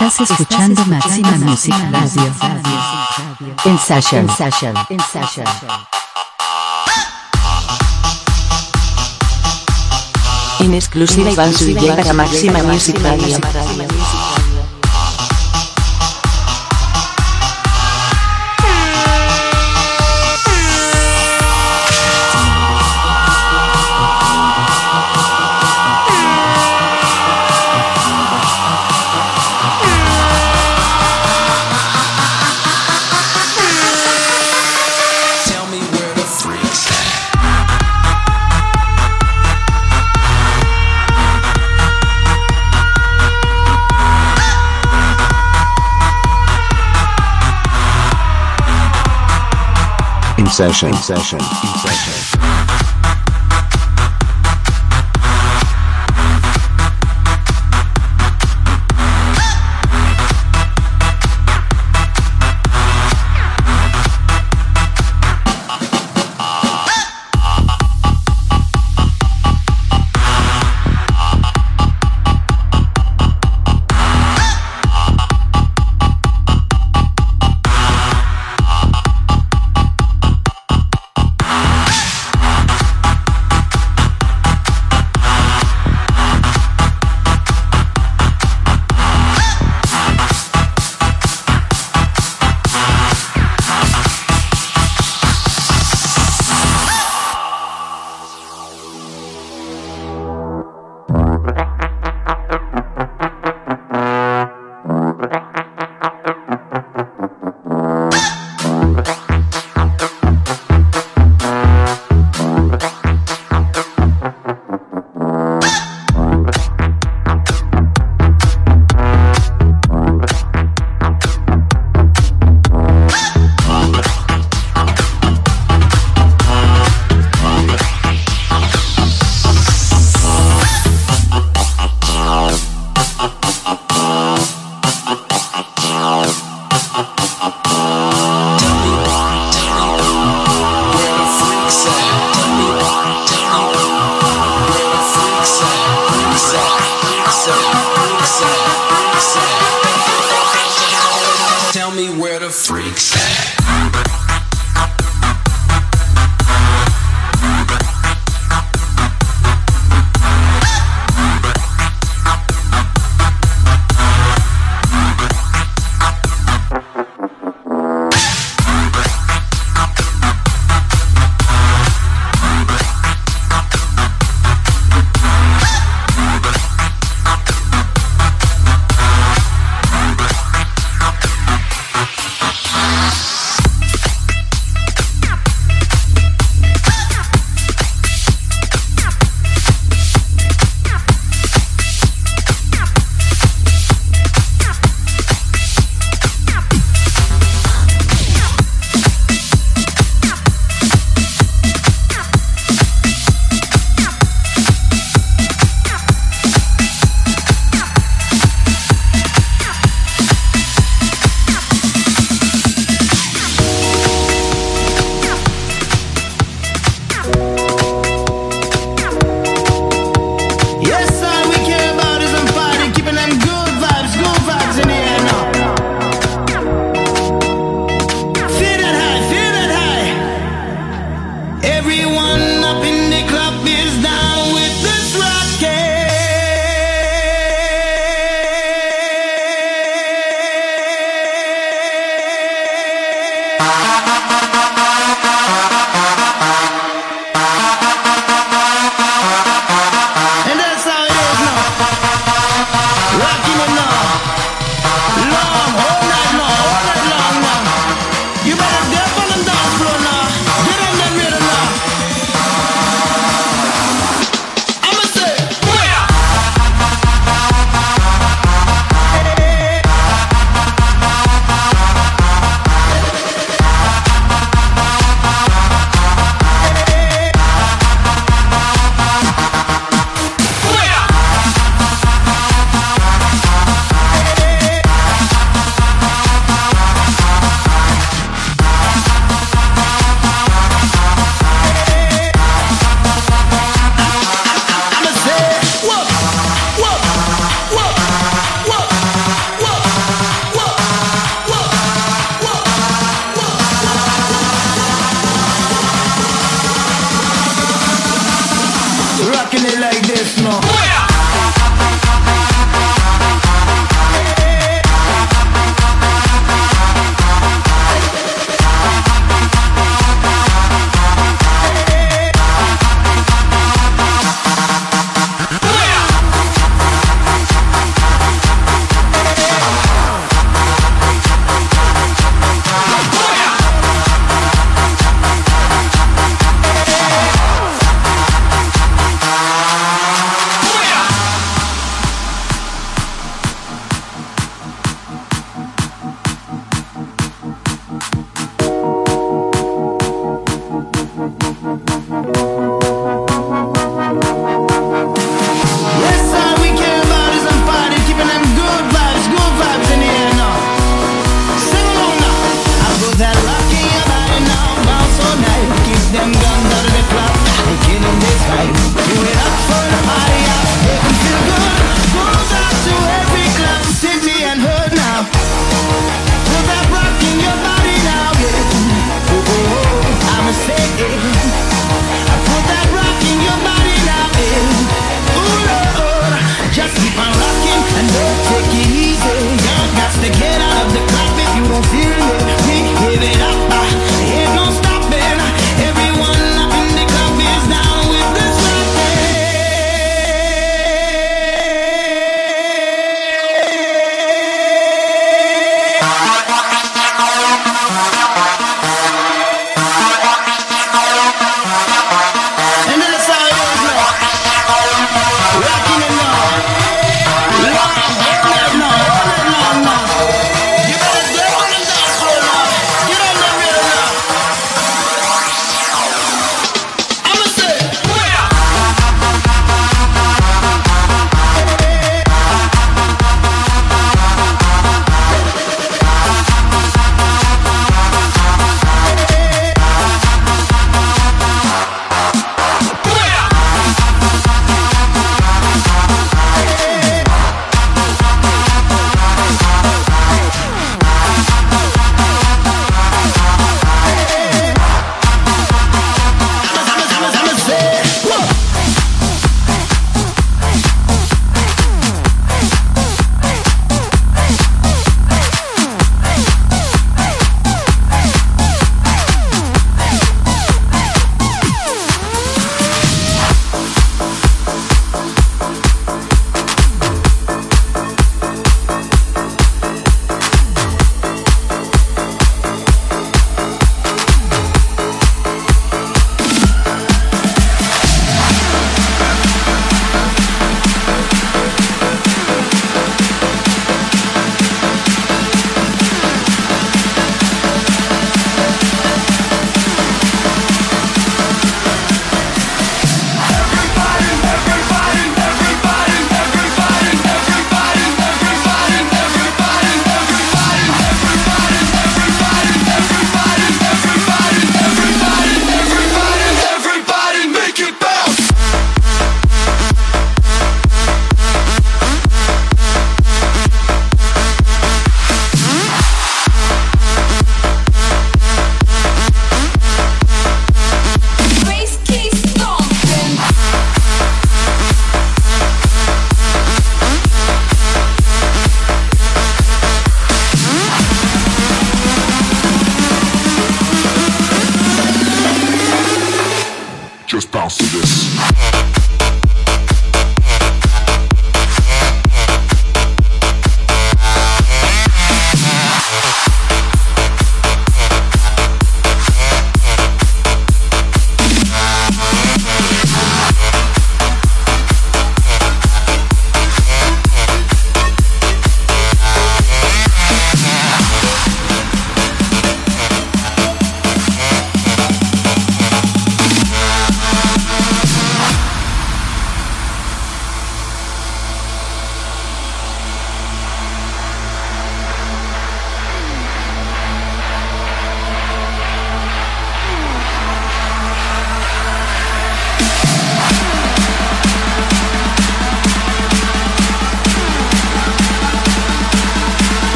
Estás escuchando Máxima Music Radio. En session. En session. En session. En exclusiva Iván Suille para Máxima Music Radio.
Session. Session. Session.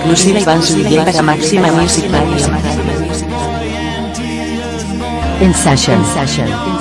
Exclusiva Iván Zuluaga para Máxima Music Radio. In session, in session, in session.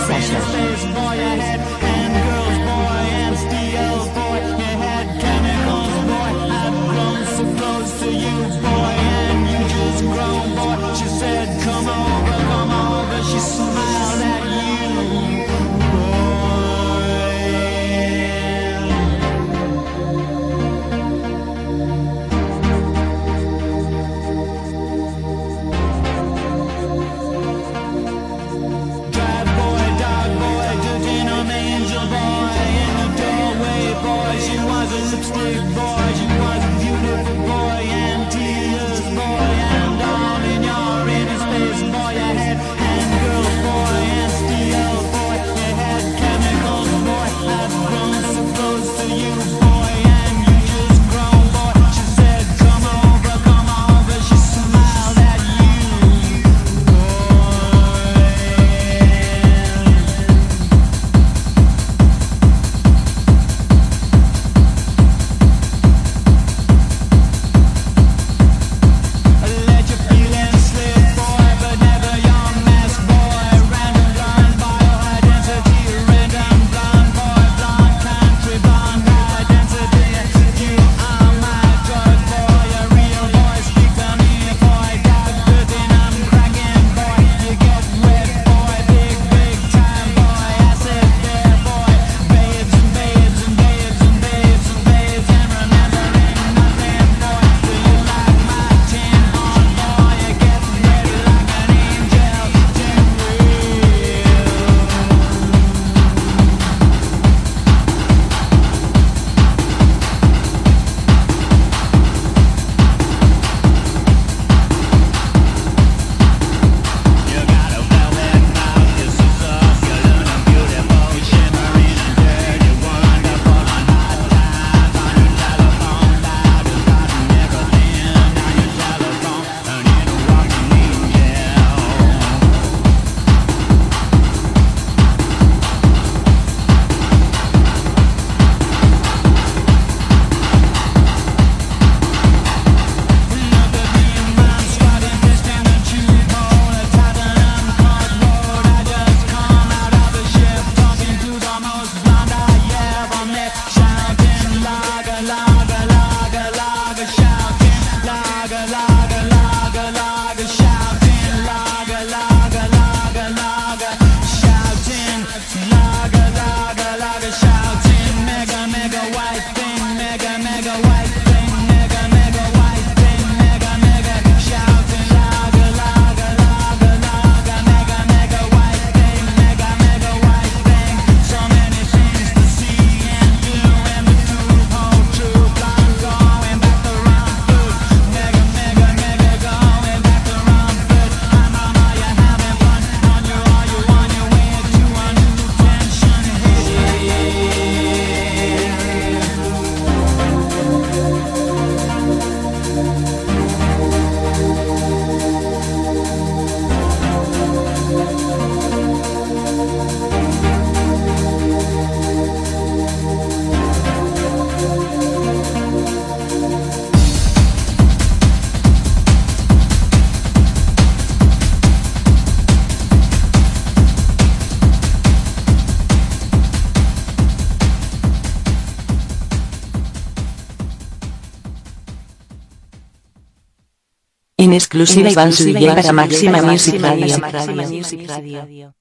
En exclusiva Iván Zuluaga para Máxima Music Radio.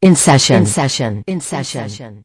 In session, in session, in session.